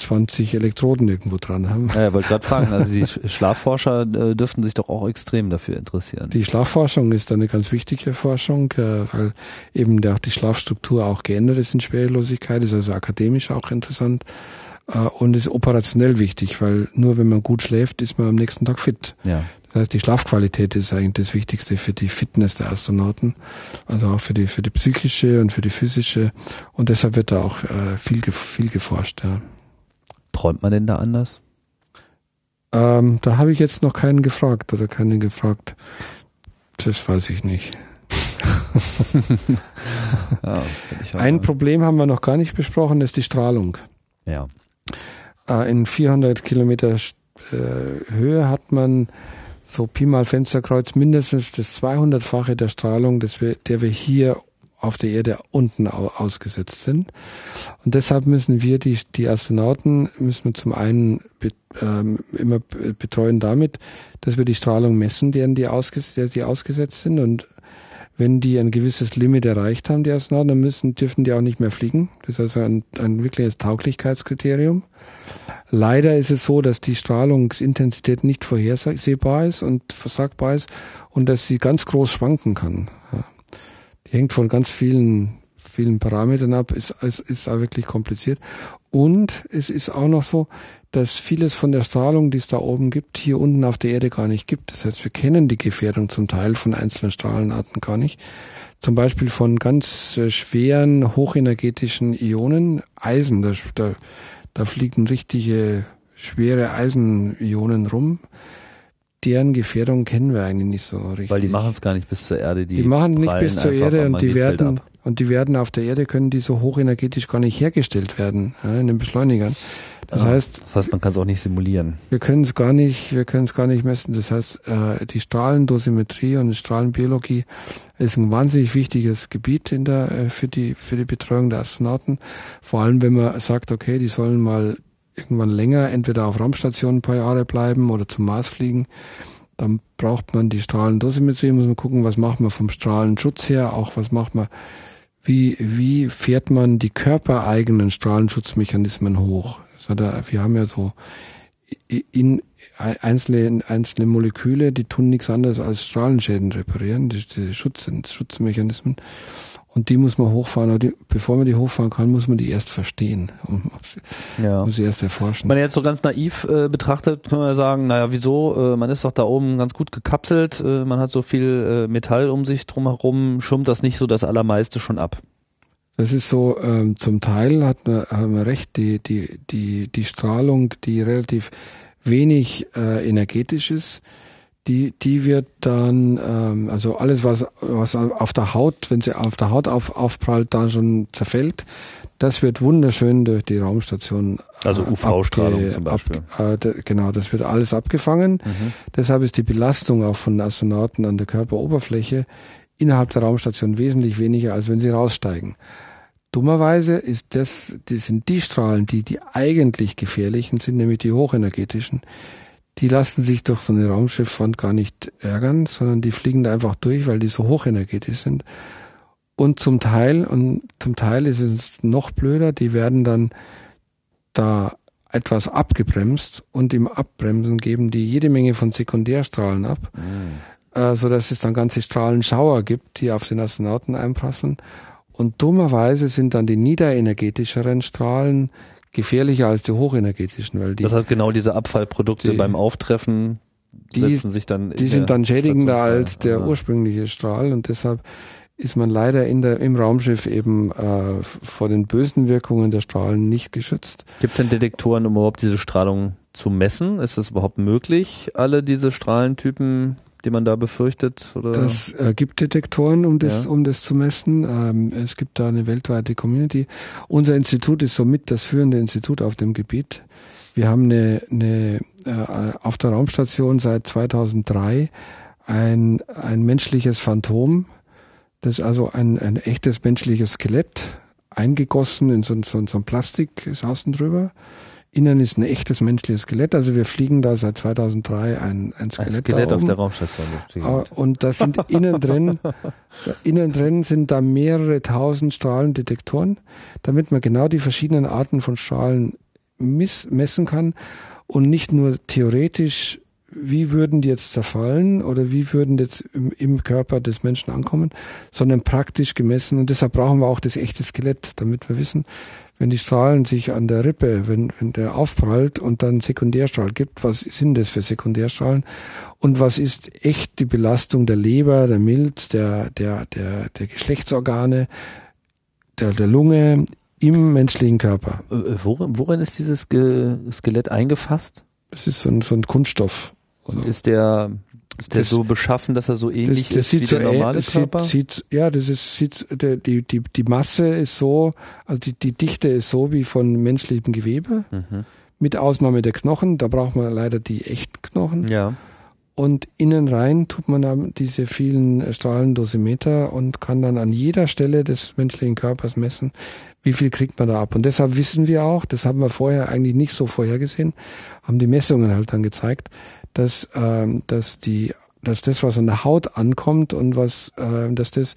20 Elektroden irgendwo dran haben. Ja, ich wollte gerade fragen, also die Sch- Schlafforscher äh, dürften sich doch auch extrem dafür interessieren. Die Schlafforschung ist eine ganz wichtige Forschung, äh, weil eben der, die Schlafstruktur auch geändert ist in Schwerelosigkeit, ist also akademisch auch interessant äh, und ist operationell wichtig, weil nur wenn man gut schläft, ist man am nächsten Tag fit. Ja. Das heißt, die Schlafqualität ist eigentlich das Wichtigste für die Fitness der Astronauten, also auch für die für die psychische und für die physische und deshalb wird da auch äh, viel viel geforscht. Ja. Träumt man denn da anders? Ähm, da habe ich jetzt noch keinen gefragt oder keine gefragt. Das weiß ich nicht. Ja, ich Ein Problem haben wir noch gar nicht besprochen, das ist die Strahlung. Ja. Äh, in 400 Kilometer äh, Höhe hat man so Pi mal Fensterkreuz mindestens das 200-fache der Strahlung, wir, der wir hier auf der Erde unten au ausgesetzt sind. Und deshalb müssen wir, die, die Astronauten, müssen wir zum einen be ähm, immer betreuen damit, dass wir die Strahlung messen, deren die, ausges der die ausgesetzt sind. Und wenn die ein gewisses Limit erreicht haben, die Astronauten, dann müssen, dürfen die auch nicht mehr fliegen. Das ist also ein, ein wirkliches Tauglichkeitskriterium. Leider ist es so, dass die Strahlungsintensität nicht vorhersehbar ist und versagbar ist und dass sie ganz groß schwanken kann. Die hängt von ganz vielen, vielen Parametern ab, ist, ist, ist auch wirklich kompliziert. Und es ist auch noch so, dass vieles von der Strahlung, die es da oben gibt, hier unten auf der Erde gar nicht gibt. Das heißt, wir kennen die Gefährdung zum Teil von einzelnen Strahlenarten gar nicht. Zum Beispiel von ganz äh, schweren, hochenergetischen Ionen, Eisen, da, da, da fliegen richtige schwere Eisenionen rum. Deren Gefährdung kennen wir eigentlich nicht so richtig. Weil die machen es gar nicht bis zur Erde. Die, Die machen nicht bis zur Erde und die werden ab. und die werden auf der Erde können die so hochenergetisch gar nicht hergestellt werden ja, in den Beschleunigern. Das Ah, heißt, das heißt, man kann es auch nicht simulieren. wir können es gar nicht, wir können es gar nicht messen. Das heißt, äh, die Strahlendosimetrie und die Strahlenbiologie ist ein wahnsinnig wichtiges Gebiet in der äh, für die für die Betreuung der Astronauten. Vor allem, wenn man sagt, okay, die sollen mal irgendwann länger entweder auf Raumstationen ein paar Jahre bleiben oder zum Mars fliegen. Dann braucht man die Strahlendosimetrie, muss man gucken, was macht man vom Strahlenschutz her, auch was macht man, wie, wie fährt man die körpereigenen Strahlenschutzmechanismen hoch. Wir haben ja so in einzelne, einzelne Moleküle, die tun nichts anderes als Strahlenschäden reparieren, die, die Schutz, Schutzmechanismen. Und die muss man hochfahren. Aber die, bevor man die hochfahren kann, muss man die erst verstehen. Und Ja. muss sie erst erforschen. Wenn man jetzt so ganz naiv äh, betrachtet, können wir sagen, naja, wieso? Äh, man ist doch da oben ganz gut gekapselt, äh, man hat so viel äh, Metall um sich drumherum, schirmt das nicht so das Allermeiste schon ab. Das ist so, ähm, zum Teil hat man, haben wir recht, die, die, die, die Strahlung, die relativ wenig äh, energetisch ist, die, die wird dann, ähm, also alles, was, was auf der Haut, wenn sie auf der Haut auf, aufprallt, dann schon zerfällt, das wird wunderschön durch die Raumstation. Also äh, UV-Strahlung abge- zum Beispiel. Ab, äh, genau, das wird alles abgefangen. Mhm. Deshalb ist die Belastung auch von Astronauten an der Körperoberfläche innerhalb der Raumstation wesentlich weniger, als wenn sie raussteigen. Dummerweise ist das, die sind die Strahlen, die die eigentlich gefährlichen sind, nämlich die hochenergetischen. Die lassen sich durch so eine Raumschiffwand gar nicht ärgern, sondern die fliegen da einfach durch, weil die so hochenergetisch sind. Und zum Teil, und zum Teil ist es noch blöder, die werden dann da etwas abgebremst und im Abbremsen geben die jede Menge von Sekundärstrahlen ab, Mhm. äh, so dass es dann ganze Strahlenschauer gibt, die auf den Astronauten einprasseln. Und dummerweise sind dann die niederenergetischeren Strahlen gefährlicher als die hochenergetischen, weil die. Das heißt genau diese Abfallprodukte die, beim Auftreffen die setzen sich dann. Die sind dann schädigender als der ja. ursprüngliche Strahl und deshalb ist man leider in der, im Raumschiff eben äh, vor den bösen Wirkungen der Strahlen nicht geschützt. Gibt es denn Detektoren, um überhaupt diese Strahlung zu messen? Ist es überhaupt möglich, alle diese Strahlentypen die man da befürchtet? Oder? Das äh, gibt Detektoren, um das, ja. um das zu messen. Ähm, es gibt da eine weltweite Community. Unser Institut ist somit das führende Institut auf dem Gebiet. Wir haben eine, eine äh, auf der Raumstation seit 2003 ein, ein menschliches Phantom, das ist also ein, ein echtes menschliches Skelett, eingegossen in so, so, so ein Plastik ist außen drüber. Innen ist ein echtes menschliches Skelett. Also wir fliegen da seit 2003 ein, ein Skelett. Ein Skelett auf der Raumstation. Ah, und da sind innen drin, innen drin sind da mehrere tausend Strahlendetektoren, damit man genau die verschiedenen Arten von Strahlen messen kann und nicht nur theoretisch, wie würden die jetzt zerfallen oder wie würden die jetzt im, im, Körper des Menschen ankommen, sondern praktisch gemessen. Und deshalb brauchen wir auch das echte Skelett, damit wir wissen, wenn die Strahlen sich an der Rippe, wenn, wenn der aufprallt und dann Sekundärstrahl gibt, was sind das für Sekundärstrahlen? Und was ist echt die Belastung der Leber, der Milz, der, der, der, der Geschlechtsorgane, der, der Lunge im menschlichen Körper. Äh, äh, worin, worin ist dieses Skelett eingefasst? Das ist so ein, so ein Kunststoff. Und ist der, ist der das, so beschaffen, dass er so ähnlich das, das ist wie der so normale Körper? Sieht, sieht, ja, das ist, sieht, der, die, die, die Masse ist so, also die, die Dichte ist so wie von menschlichem Gewebe, mhm. mit Ausnahme der Knochen. Da braucht man leider die echten Knochen. Ja. Und innen rein tut man dann diese vielen Strahlendosimeter und kann dann an jeder Stelle des menschlichen Körpers messen, wie viel kriegt man da ab. Und deshalb wissen wir auch, das haben wir vorher eigentlich nicht so vorhergesehen, haben die Messungen halt dann gezeigt, dass, ähm, dass die, dass das, was an der Haut ankommt und was, äh, dass das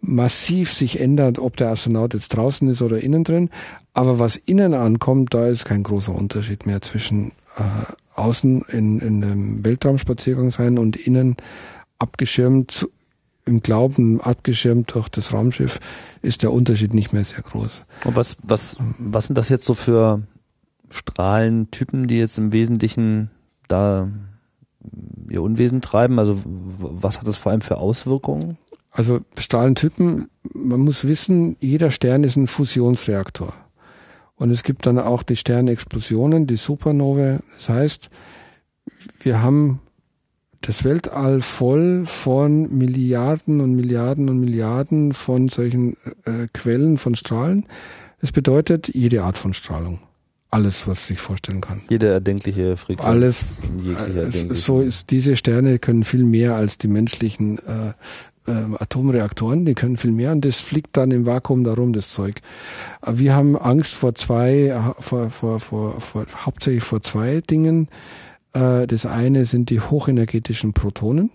massiv sich ändert, ob der Astronaut jetzt draußen ist oder innen drin. Aber was innen ankommt, da ist kein großer Unterschied mehr zwischen äh, außen in, in einem Weltraumspaziergang sein und innen abgeschirmt im Glauben abgeschirmt durch das Raumschiff, ist der Unterschied nicht mehr sehr groß. Und was, was, was sind das jetzt so für Strahlentypen, die jetzt im Wesentlichen da ihr Unwesen treiben? Also was hat das vor allem für Auswirkungen? Also Strahlentypen, man muss wissen, jeder Stern ist ein Fusionsreaktor. Und es gibt dann auch die Sternexplosionen, die Supernovae. Das heißt, wir haben das Weltall voll von Milliarden und Milliarden und Milliarden von solchen äh, Quellen von Strahlen. Das bedeutet jede Art von Strahlung. Alles, was sich vorstellen kann. Jede erdenkliche Frequenz. Alles. Äh, so ist, diese Sterne können viel mehr als die menschlichen äh, äh, Atomreaktoren, die können viel mehr und das fliegt dann im Vakuum darum, das Zeug. Wir haben Angst vor zwei, äh, vor, vor, vor, vor hauptsächlich vor zwei Dingen. Äh, das eine sind die hochenergetischen Protonen,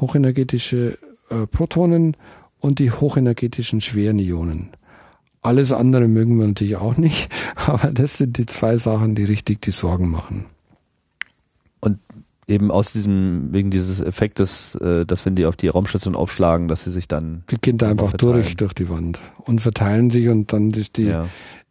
hochenergetische äh, Protonen und die hochenergetischen schweren Ionen. Alles andere mögen wir natürlich auch nicht, aber das sind die zwei Sachen, die richtig die Sorgen machen. Und eben aus diesem, wegen dieses Effektes, äh, dass wenn die auf die Raumstation aufschlagen, dass sie sich dann. Die gehen da einfach durch, durch die Wand und verteilen sich und dann ist die, ja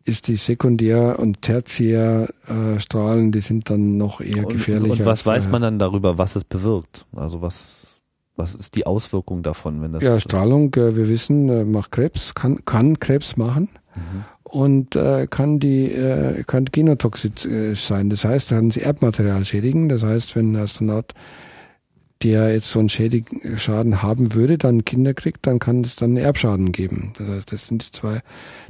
ist die Sekundär- und Tertiärstrahlen, die sind dann noch eher gefährlicher. Und, und was weiß man dann darüber, was es bewirkt? Also was, was ist die Auswirkung davon, wenn das? Ja, Strahlung, äh, wir wissen, äh, macht Krebs, kann, kann Krebs machen. Mhm. Und äh, kann die äh, kann genotoxisch sein. Das heißt, kann sie Erbmaterial schädigen. Das heißt, wenn ein Astronaut der jetzt so einen Schädigen, haben würde, dann Kinder kriegt, dann kann es dann Erbschaden geben. Das heißt, das sind die zwei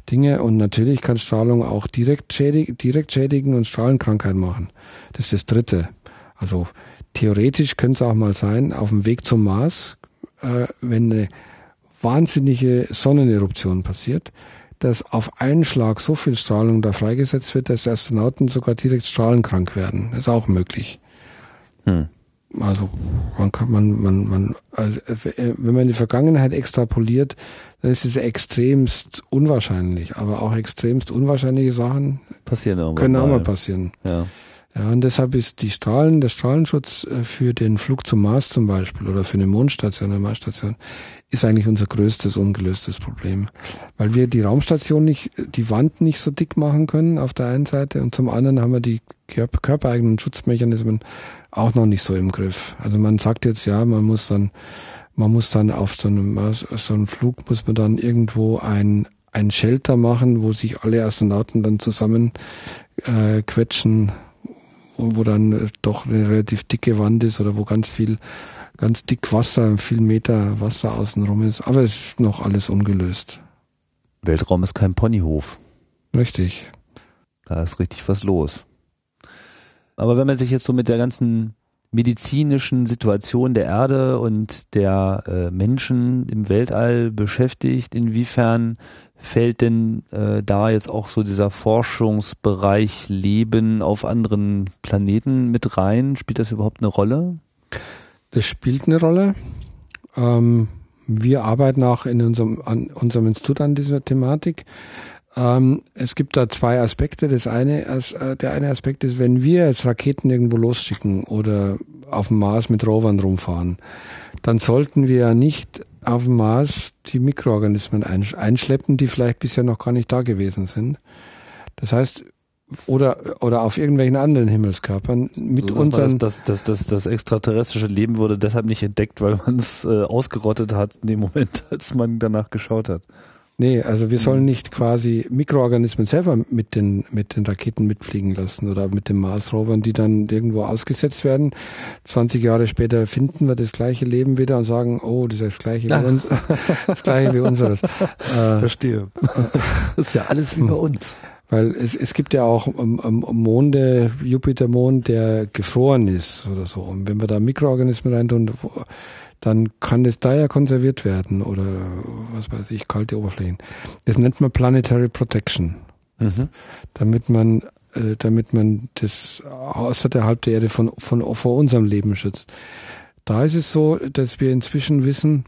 Dinge. Und natürlich kann Strahlung auch direkt, schädig, direkt schädigen und Strahlenkrankheit machen. Das ist das Dritte. Also theoretisch könnte es auch mal sein, auf dem Weg zum Mars, äh, wenn eine wahnsinnige Sonneneruption passiert, dass auf einen Schlag so viel Strahlung da freigesetzt wird, dass Astronauten sogar direkt strahlenkrank werden. Das ist auch möglich. Hm. Also man kann man man man also wenn man die Vergangenheit extrapoliert, dann ist es extremst unwahrscheinlich, aber auch extremst unwahrscheinliche Sachen passieren können auch mal passieren. Ja. Ja, und deshalb ist die Strahlen, der Strahlenschutz äh, für den Flug zum Mars zum Beispiel oder für eine Mondstation, eine Marsstation, ist eigentlich unser größtes ungelöstes Problem. Weil wir die Raumstation nicht, die Wand nicht so dick machen können auf der einen Seite und zum anderen haben wir die körpereigenen Schutzmechanismen auch noch nicht so im Griff. Also man sagt jetzt ja, man muss dann, man muss dann auf so einem, so einem Flug muss man dann irgendwo ein, ein Shelter machen, wo sich alle Astronauten dann zusammen äh, quetschen wo dann äh, doch eine relativ dicke Wand ist oder wo ganz viel, ganz dick Wasser, viel Meter Wasser außenrum ist. Aber es ist noch alles ungelöst. Weltraum ist kein Ponyhof. Richtig. Da ist richtig was los. Aber wenn man sich jetzt so mit der ganzen medizinischen Situation der Erde und der äh, Menschen im Weltall beschäftigt, inwiefern fällt denn äh, da jetzt auch so dieser Forschungsbereich Leben auf anderen Planeten mit rein? Spielt das überhaupt eine Rolle? Das spielt eine Rolle. Ähm, wir arbeiten auch in unserem, an unserem Institut an dieser Thematik. Ähm, es gibt da zwei Aspekte. Das eine, äh, der eine Aspekt ist, wenn wir jetzt Raketen irgendwo losschicken oder auf dem Mars mit Rovern rumfahren, dann sollten wir ja nicht auf dem Mars die Mikroorganismen einschleppen, die vielleicht bisher noch gar nicht da gewesen sind. Das heißt, oder, oder auf irgendwelchen anderen Himmelskörpern mit so unseren. Das, das, das, das, extraterrestrische Leben wurde deshalb nicht entdeckt, weil man es äh, ausgerottet hat in dem Moment, als man danach geschaut hat. Nee, also wir sollen nicht quasi Mikroorganismen selber mit den, mit den Raketen mitfliegen lassen oder mit den Mars-Rovern, die dann irgendwo ausgesetzt werden. 20 Jahre später finden wir das gleiche Leben wieder und sagen, oh, das ist das gleiche, wie, uns, das gleiche wie unseres. Äh, Verstehe. Das ist ja alles wie bei uns. Weil es, es gibt ja auch Monde, Jupiter-Mond, der gefroren ist oder so. Und wenn wir da Mikroorganismen reintun, dann kann es da ja konserviert werden oder was weiß ich, kalte Oberflächen. Das nennt man Planetary Protection. Mhm. Damit man, äh, damit man das außerhalb der Erde von, von, vor unserem Leben schützt. Da ist es so, dass wir inzwischen wissen,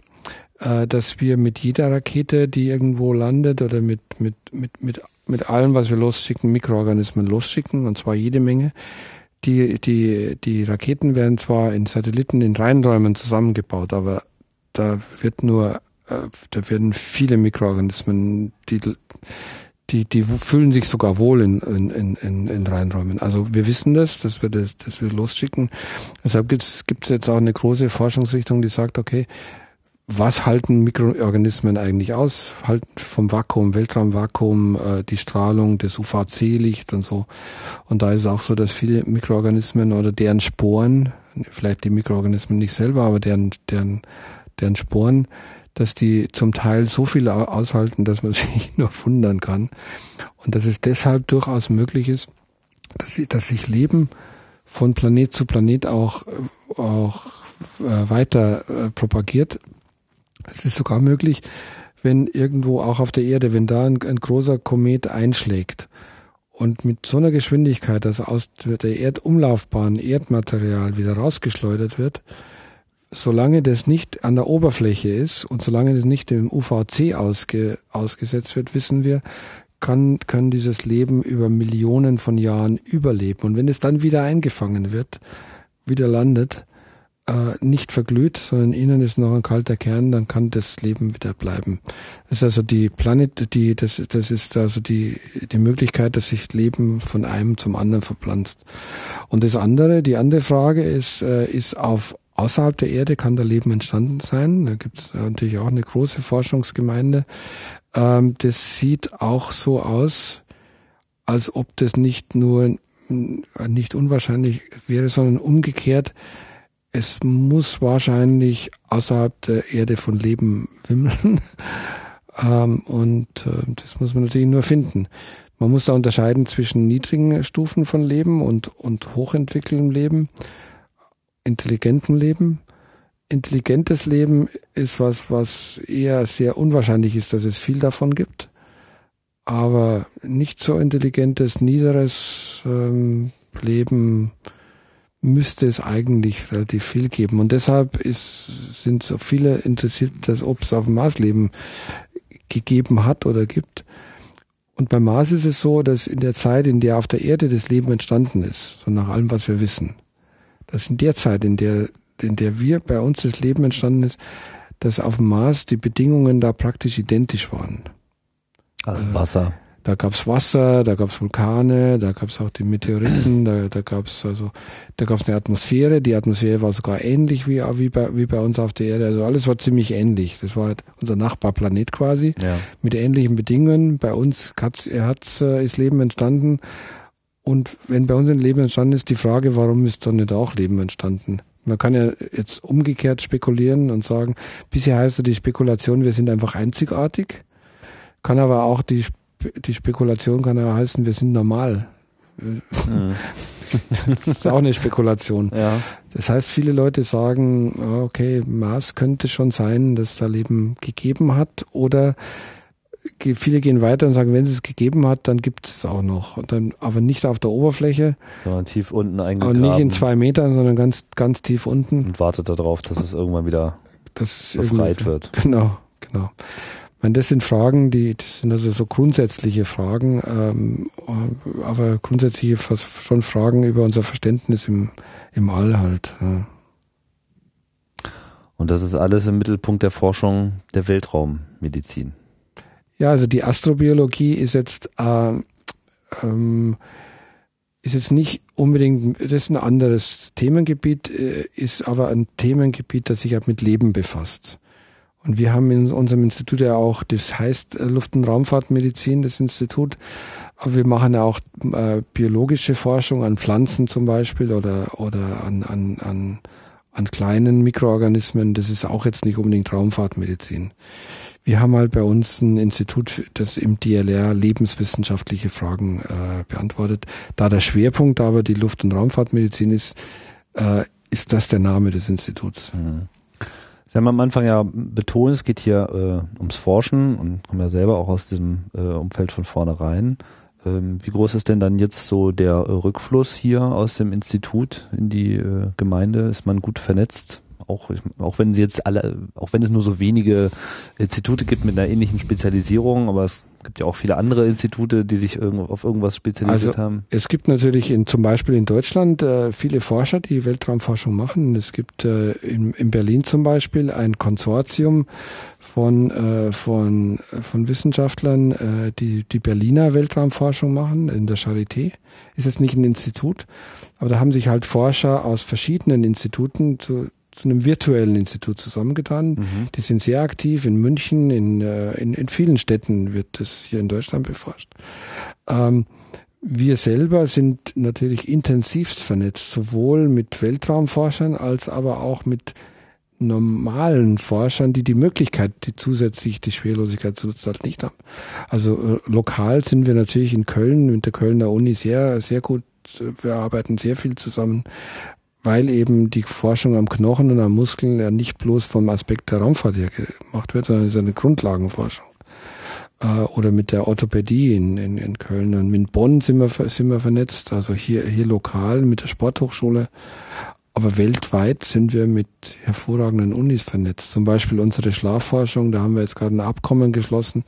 äh, dass wir mit jeder Rakete, die irgendwo landet oder mit, mit, mit, mit, mit allem, was wir losschicken, Mikroorganismen losschicken, und zwar jede Menge, die, die, die Raketen werden zwar in Satelliten in Reinräumen zusammengebaut, aber da wird nur, äh, da werden viele Mikroorganismen, die, die, die fühlen sich sogar wohl in, in, in, in Reinräumen. Also wir wissen das, dass wir das, dass wir losschicken. Deshalb gibt es jetzt auch eine große Forschungsrichtung, die sagt, okay, was halten Mikroorganismen eigentlich aus? Halten vom Vakuum, Weltraumvakuum, äh, die Strahlung des UVC-Licht und so. Und da ist es auch so, dass viele Mikroorganismen oder deren Sporen, vielleicht die Mikroorganismen nicht selber, aber deren, deren, deren Sporen, dass die zum Teil so viel aushalten, dass man sich nur wundern kann. Und dass es deshalb durchaus möglich ist, dass, dass sich Leben von Planet zu Planet auch, auch äh, weiter äh, propagiert es ist sogar möglich, wenn irgendwo auch auf der Erde, wenn da ein, ein großer Komet einschlägt und mit so einer Geschwindigkeit, dass aus der Erdumlaufbahn Erdmaterial wieder rausgeschleudert wird, solange das nicht an der Oberfläche ist und solange das nicht im UVC ausge, ausgesetzt wird, wissen wir, kann, kann dieses Leben über Millionen von Jahren überleben. Und wenn es dann wieder eingefangen wird, wieder landet, äh, nicht verglüht, sondern innen ist noch ein kalter Kern, dann kann das Leben wieder bleiben. Das ist also die Planet, die, das, das ist also die, die Möglichkeit, dass sich Leben von einem zum anderen verpflanzt. Und das andere, die andere Frage ist, äh, ist auf außerhalb der Erde kann da Leben entstanden sein. Da gibt es natürlich auch eine große Forschungsgemeinde. Ähm, das sieht auch so aus, als ob das nicht nur nicht unwahrscheinlich wäre, sondern umgekehrt es muss wahrscheinlich außerhalb der Erde von Leben wimmeln. ähm, und äh, das muss man natürlich nur finden. Man muss da unterscheiden zwischen niedrigen Stufen von Leben und, und hochentwickeltem Leben, intelligentem Leben. Intelligentes Leben ist was, was eher sehr unwahrscheinlich ist, dass es viel davon gibt. Aber nicht so intelligentes, niederes ähm, Leben, müsste es eigentlich relativ viel geben. Und deshalb ist, sind so viele interessiert, dass ob es auf dem Mars Leben gegeben hat oder gibt. Und beim Mars ist es so, dass in der Zeit, in der auf der Erde das Leben entstanden ist, so nach allem, was wir wissen, dass in der Zeit, in der, in der wir bei uns das Leben entstanden ist, dass auf dem Mars die Bedingungen da praktisch identisch waren. Also Wasser. Da gab's Wasser, da gab's Vulkane, da gab's auch die Meteoriten, da, da gab's also, da gab's eine Atmosphäre. Die Atmosphäre war sogar ähnlich wie, wie, bei, wie bei uns auf der Erde. Also alles war ziemlich ähnlich. Das war halt unser Nachbarplanet quasi Ja. mit ähnlichen Bedingungen. Bei uns hat's, hat's, äh, ist Leben entstanden. Und wenn bei uns ein Leben entstanden ist, die Frage, warum ist dann nicht auch Leben entstanden? Man kann ja jetzt umgekehrt spekulieren und sagen, bisher heißt ja die Spekulation, wir sind einfach einzigartig. Kann aber auch die, die Spekulation kann ja heißen, wir sind normal. Mhm. Das ist auch eine Spekulation. Ja. Das heißt, viele Leute sagen, okay, Mars könnte schon sein, dass da Leben gegeben hat oder viele gehen weiter und sagen, wenn es es gegeben hat, dann gibt es es auch noch. Und dann, aber nicht auf der Oberfläche Sondern tief unten und eingegraben. nicht in zwei Metern, sondern ganz, ganz tief unten. und wartet darauf, dass es irgendwann wieder Das befreit wird. Genau, genau. Meine, das sind Fragen, die, das sind also so grundsätzliche Fragen, ähm, aber grundsätzliche schon Fragen über unser Verständnis im, im All halt. Ja. Und das ist alles im Mittelpunkt der Forschung der Weltraummedizin. Ja, also die Astrobiologie ist jetzt äh, ähm, ist jetzt nicht unbedingt, das ist ein anderes Themengebiet, äh, ist aber ein Themengebiet, das sich halt mit Leben befasst. Und wir haben in unserem Institut ja auch, das heißt äh, Luft- und Raumfahrtmedizin, das Institut, aber wir machen ja auch äh, biologische Forschung an Pflanzen zum Beispiel oder, oder an, an, an, an kleinen Mikroorganismen. Das ist auch jetzt nicht unbedingt Raumfahrtmedizin. Wir haben halt bei uns ein Institut, das im DLR lebenswissenschaftliche Fragen äh, beantwortet. Da der Schwerpunkt aber die Luft- und Raumfahrtmedizin ist, äh, ist das der Name des Instituts. Mhm. Sie haben am Anfang ja betont, es geht hier äh, ums Forschen und kommen ja selber auch aus diesem äh, Umfeld von vornherein. Ähm, wie groß ist denn dann jetzt so der äh, Rückfluss hier aus dem Institut in die äh, Gemeinde? Ist man gut vernetzt? Auch, auch wenn sie jetzt alle, auch wenn es nur so wenige Institute gibt mit einer ähnlichen Spezialisierung, aber es gibt ja auch viele andere Institute, die sich auf irgendwas spezialisiert Also, haben. Es gibt natürlich in, zum Beispiel in Deutschland äh, viele Forscher, die Weltraumforschung machen. Es gibt äh, in, in Berlin zum Beispiel ein Konsortium von, äh, von, von Wissenschaftlern, äh, die die Berliner Weltraumforschung machen, in der Charité. Ist jetzt nicht ein Institut, aber da haben sich halt Forscher aus verschiedenen Instituten zu, zu einem virtuellen Institut zusammengetan. Mhm. Die sind sehr aktiv in München, in, äh, in, in vielen Städten wird das hier in Deutschland beforscht. Ähm, wir selber sind natürlich intensivst vernetzt, sowohl mit Weltraumforschern als aber auch mit normalen Forschern, die die Möglichkeit, die zusätzlich die Schwerlosigkeit zu nutzen, halt nicht haben. Also äh, lokal sind wir natürlich in Köln mit der Kölner Uni sehr, sehr gut. Wir arbeiten sehr viel zusammen, weil eben die Forschung am Knochen und am Muskeln ja nicht bloß vom Aspekt der Raumfahrt her gemacht wird, sondern es ist eine Grundlagenforschung. Äh, oder mit der Orthopädie in, in, in Köln. Und in Bonn sind wir, sind wir vernetzt, also hier, hier lokal mit der Sporthochschule. Aber weltweit sind wir mit hervorragenden Unis vernetzt. Zum Beispiel unsere Schlafforschung, da haben wir jetzt gerade ein Abkommen geschlossen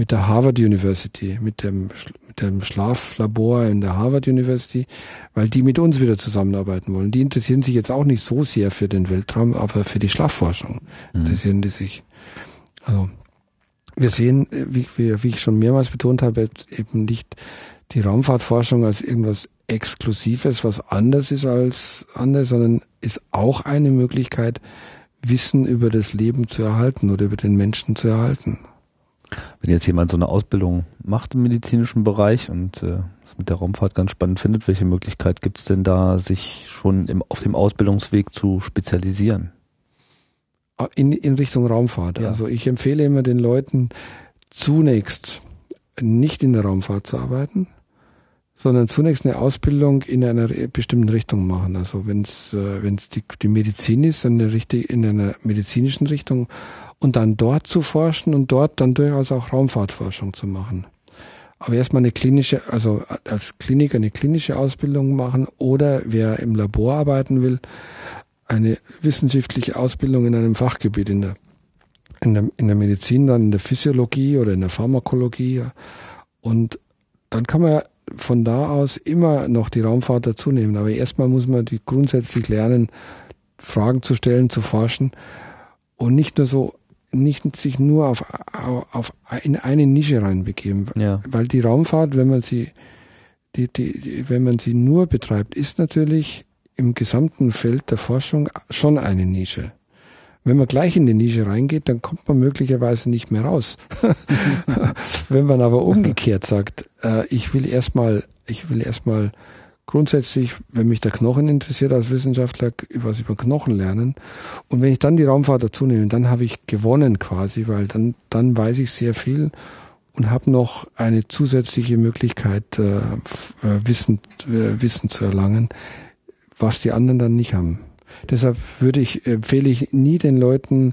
mit der Harvard University, mit dem, mit dem Schlaflabor in der Harvard University, weil die mit uns wieder zusammenarbeiten wollen. Die interessieren sich jetzt auch nicht so sehr für den Weltraum, aber für die Schlafforschung Mhm. interessieren die sich. Also wir sehen, wie, wie, wie ich schon mehrmals betont habe, eben nicht die Raumfahrtforschung als irgendwas Exklusives, was anders ist als anders, sondern ist auch eine Möglichkeit, Wissen über das Leben zu erhalten oder über den Menschen zu erhalten. Wenn jetzt jemand so eine Ausbildung macht im medizinischen Bereich und äh, mit der Raumfahrt ganz spannend findet, welche Möglichkeit gibt es denn da, sich schon im, auf dem Ausbildungsweg zu spezialisieren? In, in Richtung Raumfahrt. Ja. Also ich empfehle immer den Leuten zunächst nicht in der Raumfahrt zu arbeiten, sondern zunächst eine Ausbildung in einer bestimmten Richtung machen. Also wenn es äh, wenn es die, die Medizin ist, dann eine richtig in einer medizinischen Richtung und dann dort zu forschen und dort dann durchaus auch Raumfahrtforschung zu machen. Aber erstmal eine klinische, also als Kliniker eine klinische Ausbildung machen oder wer im Labor arbeiten will, eine wissenschaftliche Ausbildung in einem Fachgebiet in der, in der, in der Medizin, dann in der Physiologie oder in der Pharmakologie Und dann kann man von da aus immer noch die Raumfahrt dazu nehmen. Aber erstmal muss man die grundsätzlich lernen, Fragen zu stellen, zu forschen und nicht nur so, nicht sich nur auf, auf in eine Nische reinbegeben. Ja. Weil die Raumfahrt, wenn man sie, die, die, wenn man sie nur betreibt, ist natürlich im gesamten Feld der Forschung schon eine Nische. Wenn man gleich in die Nische reingeht, dann kommt man möglicherweise nicht mehr raus. Wenn man aber umgekehrt sagt, äh, ich will erstmal, ich will erstmal grundsätzlich, wenn mich der Knochen interessiert als Wissenschaftler, was über Knochen lernen. Und wenn ich dann die Raumfahrt dazu nehme, dann habe ich gewonnen quasi, weil dann, dann weiß ich sehr viel und habe noch eine zusätzliche Möglichkeit, äh, äh Wissen, äh, Wissen zu erlangen, was die anderen dann nicht haben. Deshalb würde ich, empfehle ich nie den Leuten,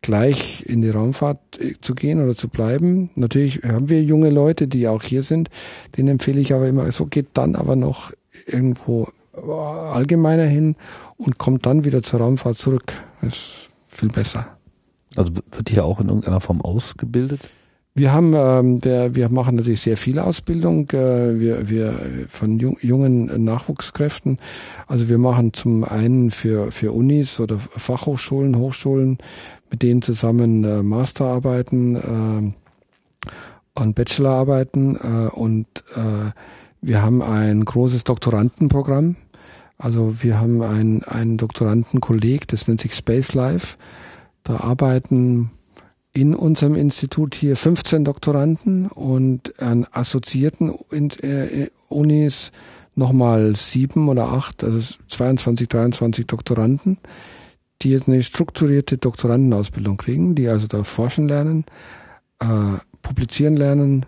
gleich in die Raumfahrt äh, zu gehen oder zu bleiben. Natürlich haben wir junge Leute, die auch hier sind. Denen empfehle ich aber immer, so geht dann aber noch irgendwo äh, allgemeiner hin und kommt dann wieder zur Raumfahrt zurück. Das ist viel besser. Also wird hier auch in irgendeiner Form ausgebildet? Wir haben, ähm, wir, wir machen natürlich sehr viel Ausbildung. Äh, wir, wir von jung, jungen Nachwuchskräften. Also wir machen zum einen für für Unis oder Fachhochschulen, Hochschulen, mit denen zusammen äh, Masterarbeiten äh, und Bachelorarbeiten äh, und äh, wir haben ein großes Doktorandenprogramm. Also wir haben ein, ein Doktorandenkolleg, das nennt sich Space Life. Da arbeiten in unserem Institut hier 15 Doktoranden und an assoziierten äh, Unis nochmal sieben oder acht, also 22, 23 Doktoranden, die jetzt eine strukturierte Doktorandenausbildung kriegen, die also da forschen lernen, äh, publizieren lernen.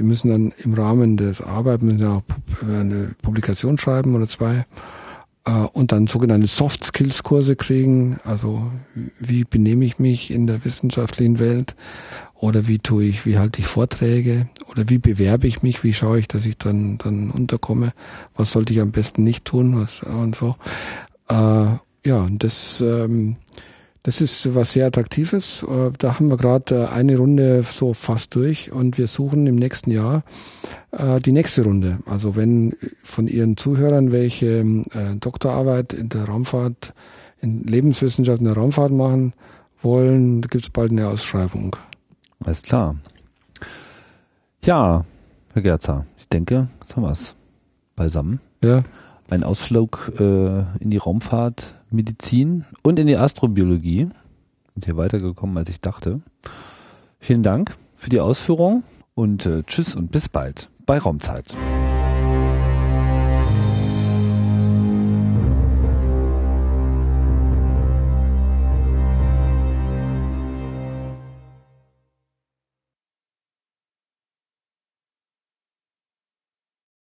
Die müssen dann im Rahmen des Arbeiten müssen auch eine Publikation schreiben oder zwei äh, und dann sogenannte Soft Skills Kurse kriegen, also wie benehme ich mich in der wissenschaftlichen Welt? Oder wie tue ich, wie halte ich Vorträge? Oder wie bewerbe ich mich, wie schaue ich, dass ich dann dann unterkomme, was sollte ich am besten nicht tun, was und so. Äh, ja, das ähm, das ist was sehr Attraktives. Äh, da haben wir gerade äh, eine Runde so fast durch und wir suchen im nächsten Jahr äh, die nächste Runde. Also wenn von Ihren Zuhörern welche Doktorarbeit in der Raumfahrt, in Lebenswissenschaften der Raumfahrt machen wollen, gibt es bald eine Ausschreibung. Alles klar. Ja, Herr Gerzer, ich denke, jetzt haben wir es beisammen. Ja. Ein Ausflug äh, in die Raumfahrt Medizin und in die Astrobiologie. Sind hier weitergekommen, als ich dachte. Vielen Dank für die Ausführung und äh, tschüss und bis bald bei Raumzeit.